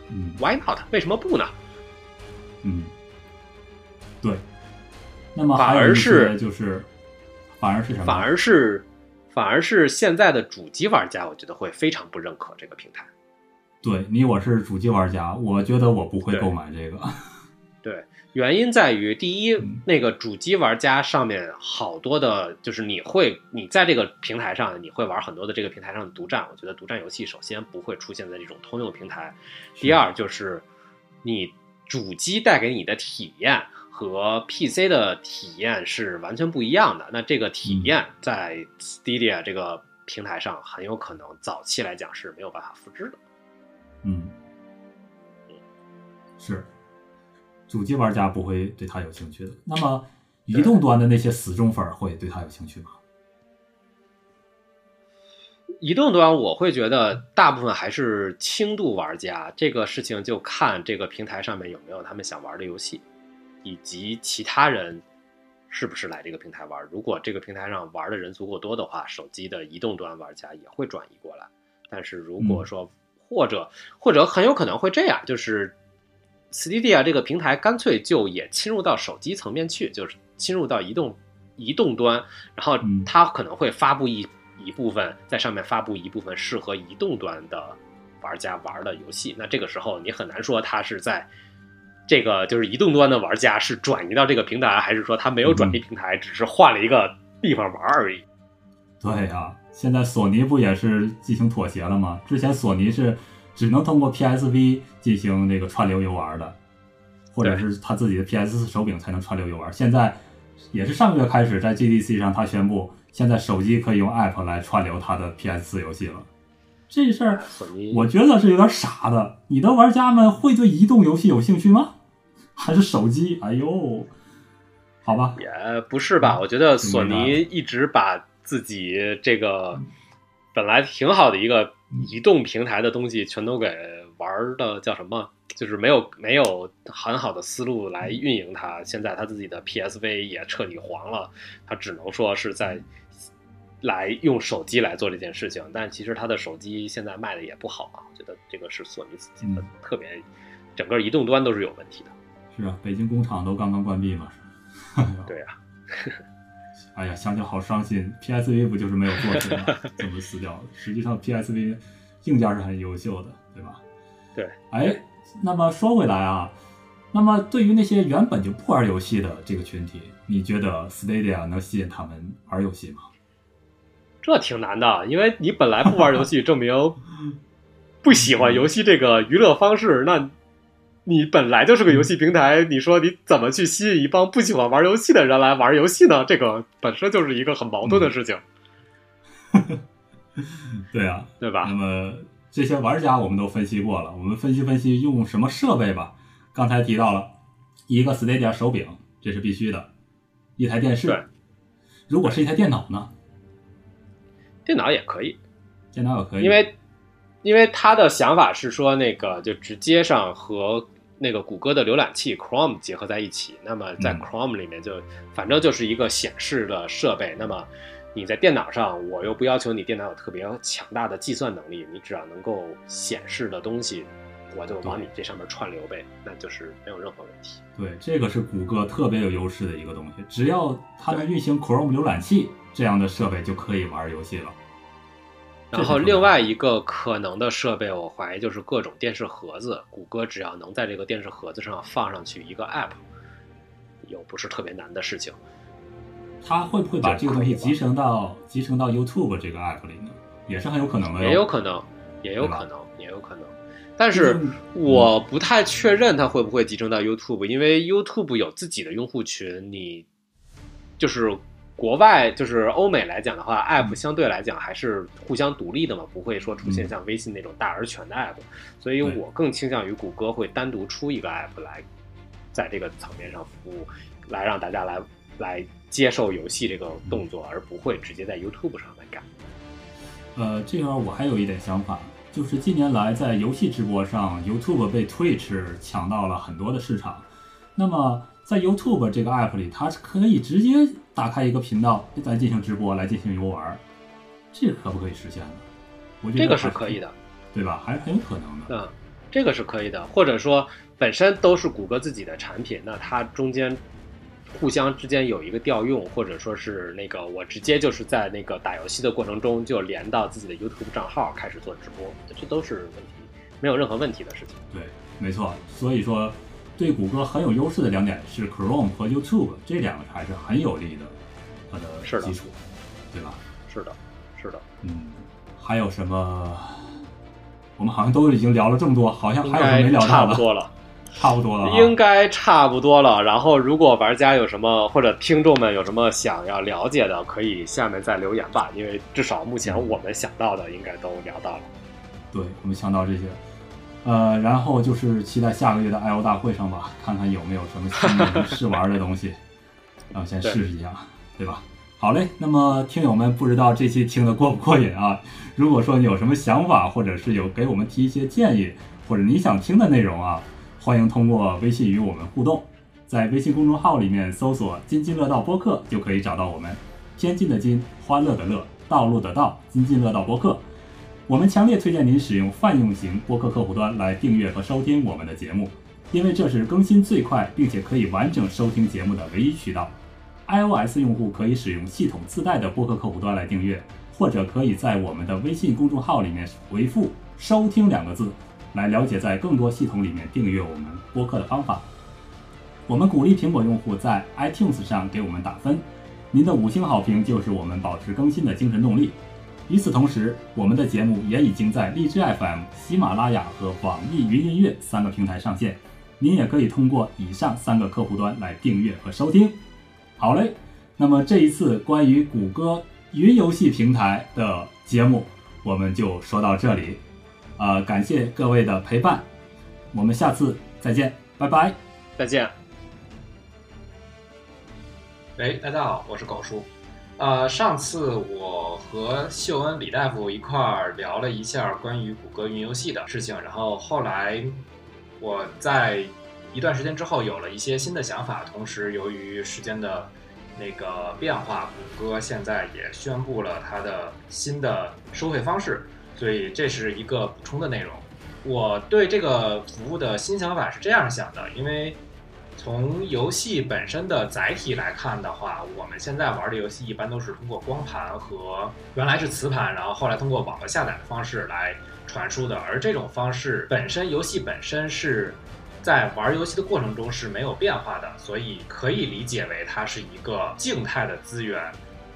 嗯，Why not？为什么不呢？嗯，对。那么反而是就是反而是什么？反而是反而是现在的主机玩家，我觉得会非常不认可这个平台。对你，我是主机玩家，我觉得我不会购买这个。对。原因在于，第一，那个主机玩家上面好多的，就是你会，你在这个平台上，你会玩很多的这个平台上的独占。我觉得独占游戏首先不会出现在这种通用平台，第二就是你主机带给你的体验和 PC 的体验是完全不一样的。那这个体验在 Stadia 这个平台上很有可能早期来讲是没有办法复制的。嗯，是。主机玩家不会对它有兴趣的，那么移动端的那些死忠粉会对它有兴趣吗？移动端我会觉得大部分还是轻度玩家，这个事情就看这个平台上面有没有他们想玩的游戏，以及其他人是不是来这个平台玩。如果这个平台上玩的人足够多的话，手机的移动端玩家也会转移过来。但是如果说或者或者很有可能会这样，就是。Stadia 这个平台干脆就也侵入到手机层面去，就是侵入到移动移动端，然后它可能会发布一一部分在上面发布一部分适合移动端的玩家玩的游戏。那这个时候你很难说它是在这个就是移动端的玩家是转移到这个平台，还是说它没有转移平台，只是换了一个地方玩而已。对呀，现在索尼不也是进行妥协了吗？之前索尼是。只能通过 PSV 进行那个串流游玩的，或者是他自己的 PS 手柄才能串流游玩。现在也是上个月开始，在 GDC 上他宣布，现在手机可以用 App 来串流他的 PS 游戏了。这事儿我觉得是有点傻的。你的玩家们会对移动游戏有兴趣吗？还是手机？哎呦，好吧，也不是吧？我觉得索尼一直把自己这个本来挺好的一个。移动平台的东西全都给玩的叫什么？就是没有没有很好的思路来运营它。现在他自己的 PSV 也彻底黄了，他只能说是在来用手机来做这件事情。但其实他的手机现在卖的也不好啊。我觉得这个是索尼自己的特别，整个移动端都是有问题的。是啊，北京工厂都刚刚关闭嘛。对呀、哎呀，想想好伤心。PSV 不就是没有作品吗？怎么死掉了？实际上 PSV 硬件是很优秀的，对吧？对。哎，那么说回来啊，那么对于那些原本就不玩游戏的这个群体，你觉得 Stadia 能吸引他们玩游戏吗？这挺难的，因为你本来不玩游戏，证明不喜欢游戏这个娱乐方式，那你本来就是个游戏平台，你说你怎么去吸引一帮不喜欢玩游戏的人来玩游戏呢？这个本身就是一个很矛盾的事情，对啊，对吧那？么这些玩家我们都分析过了，我们分析分析用什么设备吧。刚才提到了一个 Stadia 手柄，这是必须的；一台电视。对。如果是一台电脑呢？电脑也可以，电脑也可以。因为因为他的想法是说，那个就直接上和那个谷歌的浏览器 Chrome 结合在一起。那么在嗯 Chrome 里面就反正就是一个显示的设备。那么你在电脑上，我又不要求你电脑有特别强大的计算能力，你只要能够显示的东西，我就往你这上面串流呗，那就是没有任何问题。对，这个是谷歌特别有优势的一个东西，只要它能运行 Chrome 浏览器这样的设备就可以玩游戏了。然后另外一个可能的设备，我怀疑就是各种电视盒子。谷歌只要能在这个电视盒子上放上去一个 App，又不是特别难的事情。它会不会把这个东西集成到集成到 YouTube 这个 App 里呢？也是很有可能的。也有可能，也有可能，也有可能。但是我不太确认它会不会集成到 YouTube，因为 YouTube 有自己的用户群，你就是国外就是欧美来讲的话，App 相对来讲还是互相独立的嘛，不会说出现嗯。像微信那种大而全的 App，所以我更倾向于谷歌会单独出一个 App 来在这个层面上服务，来让大家来来接受游戏这个动作，而不会直接在 YouTube 上来干。呃，这样我还有一点想法，就是近年来在游戏直播上，YouTube 被 Twitch 抢到了很多的市场。那么在 YouTube 这个 App 里，它是可以直接打开一个频道来进行直播，来进行游玩，这个可不可以实现呢？我觉得这个是可以的，对吧？还是很有可能的。嗯，这个是可以的，或者说本身都是谷歌自己的产品，那它中间互相之间有一个调用，或者说是那个我直接就是在那个打游戏的过程中就连到自己的 YouTube 账号开始做直播，这都是问题，没有任何问题的事情。对，没错。所以说，对谷歌很有优势的两点是 Chrome 和 YouTube 这两个还是很有利的，它是的的基础，对吧？是的，是的，嗯，还有什么？我们好像都已经聊了这么多，好像还有什么没该聊到的？差不多了。差不多了啊。应该差不多了。然后，如果玩家有什么或者听众们有什么想要了解的，可以下面再留言吧。因为至少目前我们想到的应该都聊到了。对，我们想到这些，呃，然后就是期待下个月的 I O 大会上吧，看看有没有什么新颖 试玩的东西，然后先试试一下，对吧？好嘞，那么听友们不知道这期听得过不过瘾啊？如果说你有什么想法，或者是有给我们提一些建议，或者你想听的内容啊，欢迎通过微信与我们互动，在微信公众号里面搜索“津津乐道播客”就可以找到我们。天津的津，欢乐的乐，道路的道，津津乐道播客。我们强烈推荐您使用泛用型播客客户端来订阅和收听我们的节目，因为这是更新最快并且可以完整收听节目的唯一渠道。iOS 用户可以使用系统自带的播客客户端来订阅，或者可以在我们的微信公众号里面回复“收听”两个字，来了解在更多系统里面订阅我们播客的方法。我们鼓励苹果用户在 iTunes 上给我们打分，您的五星好评就是我们保持更新的精神动力。与此同时，我们的节目也已经在荔枝 FM、喜马拉雅和网易云音乐三个平台上线，您也可以通过以上三个客户端来订阅和收听。好嘞，那么这一次关于谷歌云游戏平台的节目，我们就说到这里。呃，感谢各位的陪伴，我们下次再见，拜拜。再见。喂，大家好，我是狗叔。呃，上次我和秀恩李大夫一块儿聊了一下关于谷歌云游戏的事情，然后后来我在一段时间之后有了一些新的想法，同时由于时间的那个变化，谷歌现在也宣布了它的新的收费方式，所以这是一个补充的内容。我对这个服务的新想法是这样想的，因为从游戏本身的载体来看的话，我们现在玩的游戏一般都是通过光盘和原来是磁盘，然后后来通过网络下载的方式来传输的。而这种方式本身，游戏本身是在玩游戏的过程中是没有变化的，所以可以理解为它是一个静态的资源，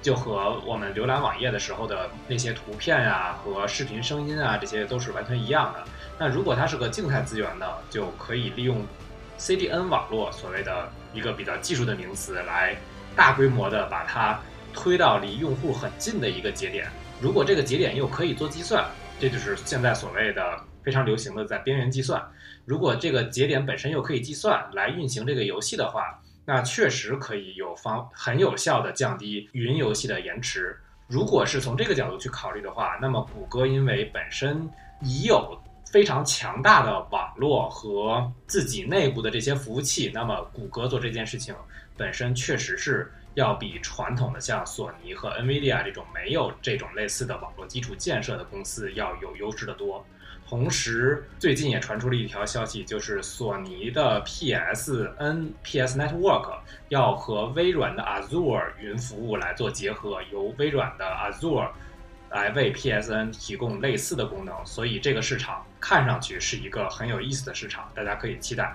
就和我们浏览网页的时候的那些图片呀、和视频、声音啊，这些都是完全一样的。那如果它是个静态资源呢，就可以利用。CDN 网络所谓的一个比较技术的名词，来大规模的把它推到离用户很近的一个节点。如果这个节点又可以做计算，这就是现在所谓的非常流行的在边缘计算。如果这个节点本身又可以计算来运行这个游戏的话，那确实可以有方很有效的降低云游戏的延迟。如果是从这个角度去考虑的话，那么谷歌因为本身已有。非常强大的网络和自己内部的这些服务器，那么谷歌做这件事情本身确实是要比传统的像索尼和 NVIDIA 这种没有这种类似的网络基础建设的公司要有优势的多。同时，最近也传出了一条消息，就是索尼的 PSN PS Network 要和微软的 Azure 云服务来做结合，由微软的 Azure。来为 PSN 提供类似的功能，所以这个市场看上去是一个很有意思的市场，大家可以期待。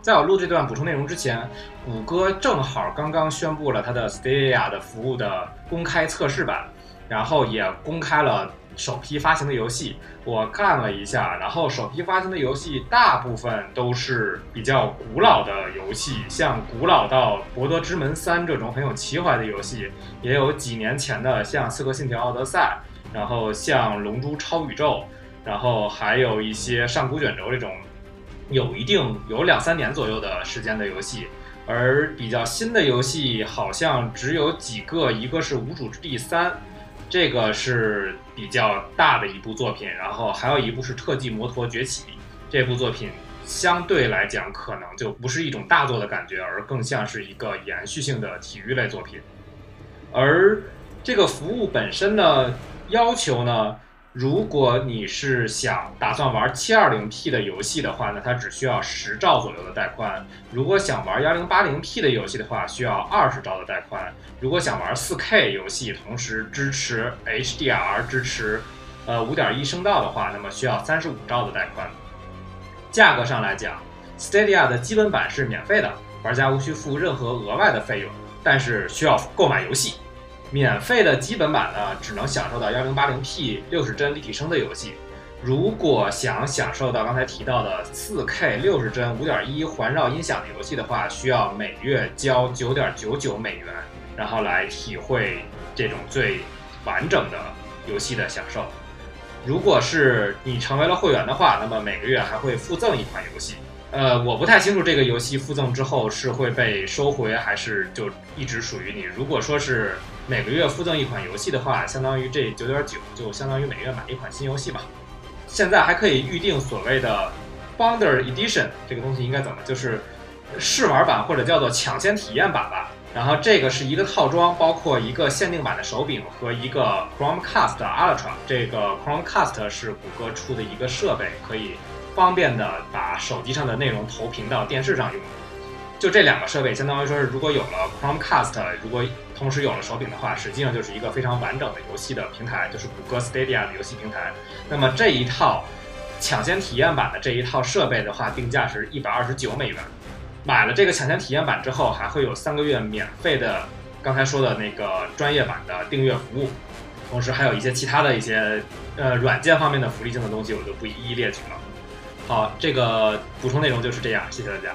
在我录这段补充内容之前，谷歌正好刚刚宣布了它的 Stadia 的服务的公开测试版，然后也公开了首批发行的游戏。我看了一下，然后首批发行的游戏大部分都是比较古老的游戏，像古老到《博德之门三》这种很有情怀的游戏，也有几年前的像《刺客信条：奥德赛》。然后像《龙珠超宇宙》，然后还有一些《上古卷轴》这种有一定有两三年左右的时间的游戏，而比较新的游戏好像只有几个，一个是《无主之地三》，这个是比较大的一部作品，然后还有一部是《特技摩托崛起》，这部作品相对来讲可能就不是一种大作的感觉，而更像是一个延续性的体育类作品，而这个服务本身呢？要求呢？如果你是想打算玩 720P 的游戏的话呢，它只需要十兆左右的带宽；如果想玩 1080P 的游戏的话，需要二十兆的带宽；如果想玩 4K 游戏，同时支持 HDR、支持呃5.1声道的话，那么需要三十五兆的带宽。价格上来讲，Stadia 的基本版是免费的，玩家无需付任何额外的费用，但是需要购买游戏。免费的基本版呢，只能享受到 1080P 六十帧立体声的游戏。如果想享受到刚才提到的 4K 六十帧5.1环绕音响的游戏的话，需要每月交9.99美元，然后来体会这种最完整的游戏的享受。如果是你成为了会员的话，那么每个月还会附赠一款游戏。呃，我不太清楚这个游戏附赠之后是会被收回，还是就一直属于你。如果说是每个月附赠一款游戏的话，相当于这九点九就相当于每月买一款新游戏吧。现在还可以预定所谓的 Bounder Edition，这个东西应该怎么就是试玩版或者叫做抢先体验版吧。然后这个是一个套装，包括一个限定版的手柄和一个 Chromecast Ultra。这个 Chromecast 是谷歌出的一个设备，可以方便的把手机上的内容投屏到电视上用。就这两个设备，相当于说是如果有了 Chromecast，如果同时有了手柄的话，实际上就是一个非常完整的游戏的平台，就是谷歌 Stadia 的游戏平台。那么这一套抢先体验版的这一套设备的话，定价是一百二十九美元。买了这个抢先体验版之后，还会有三个月免费的刚才说的那个专业版的订阅服务，同时还有一些其他的一些呃软件方面的福利性的东西，我就不一一列举了。好，这个补充内容就是这样，谢谢大家。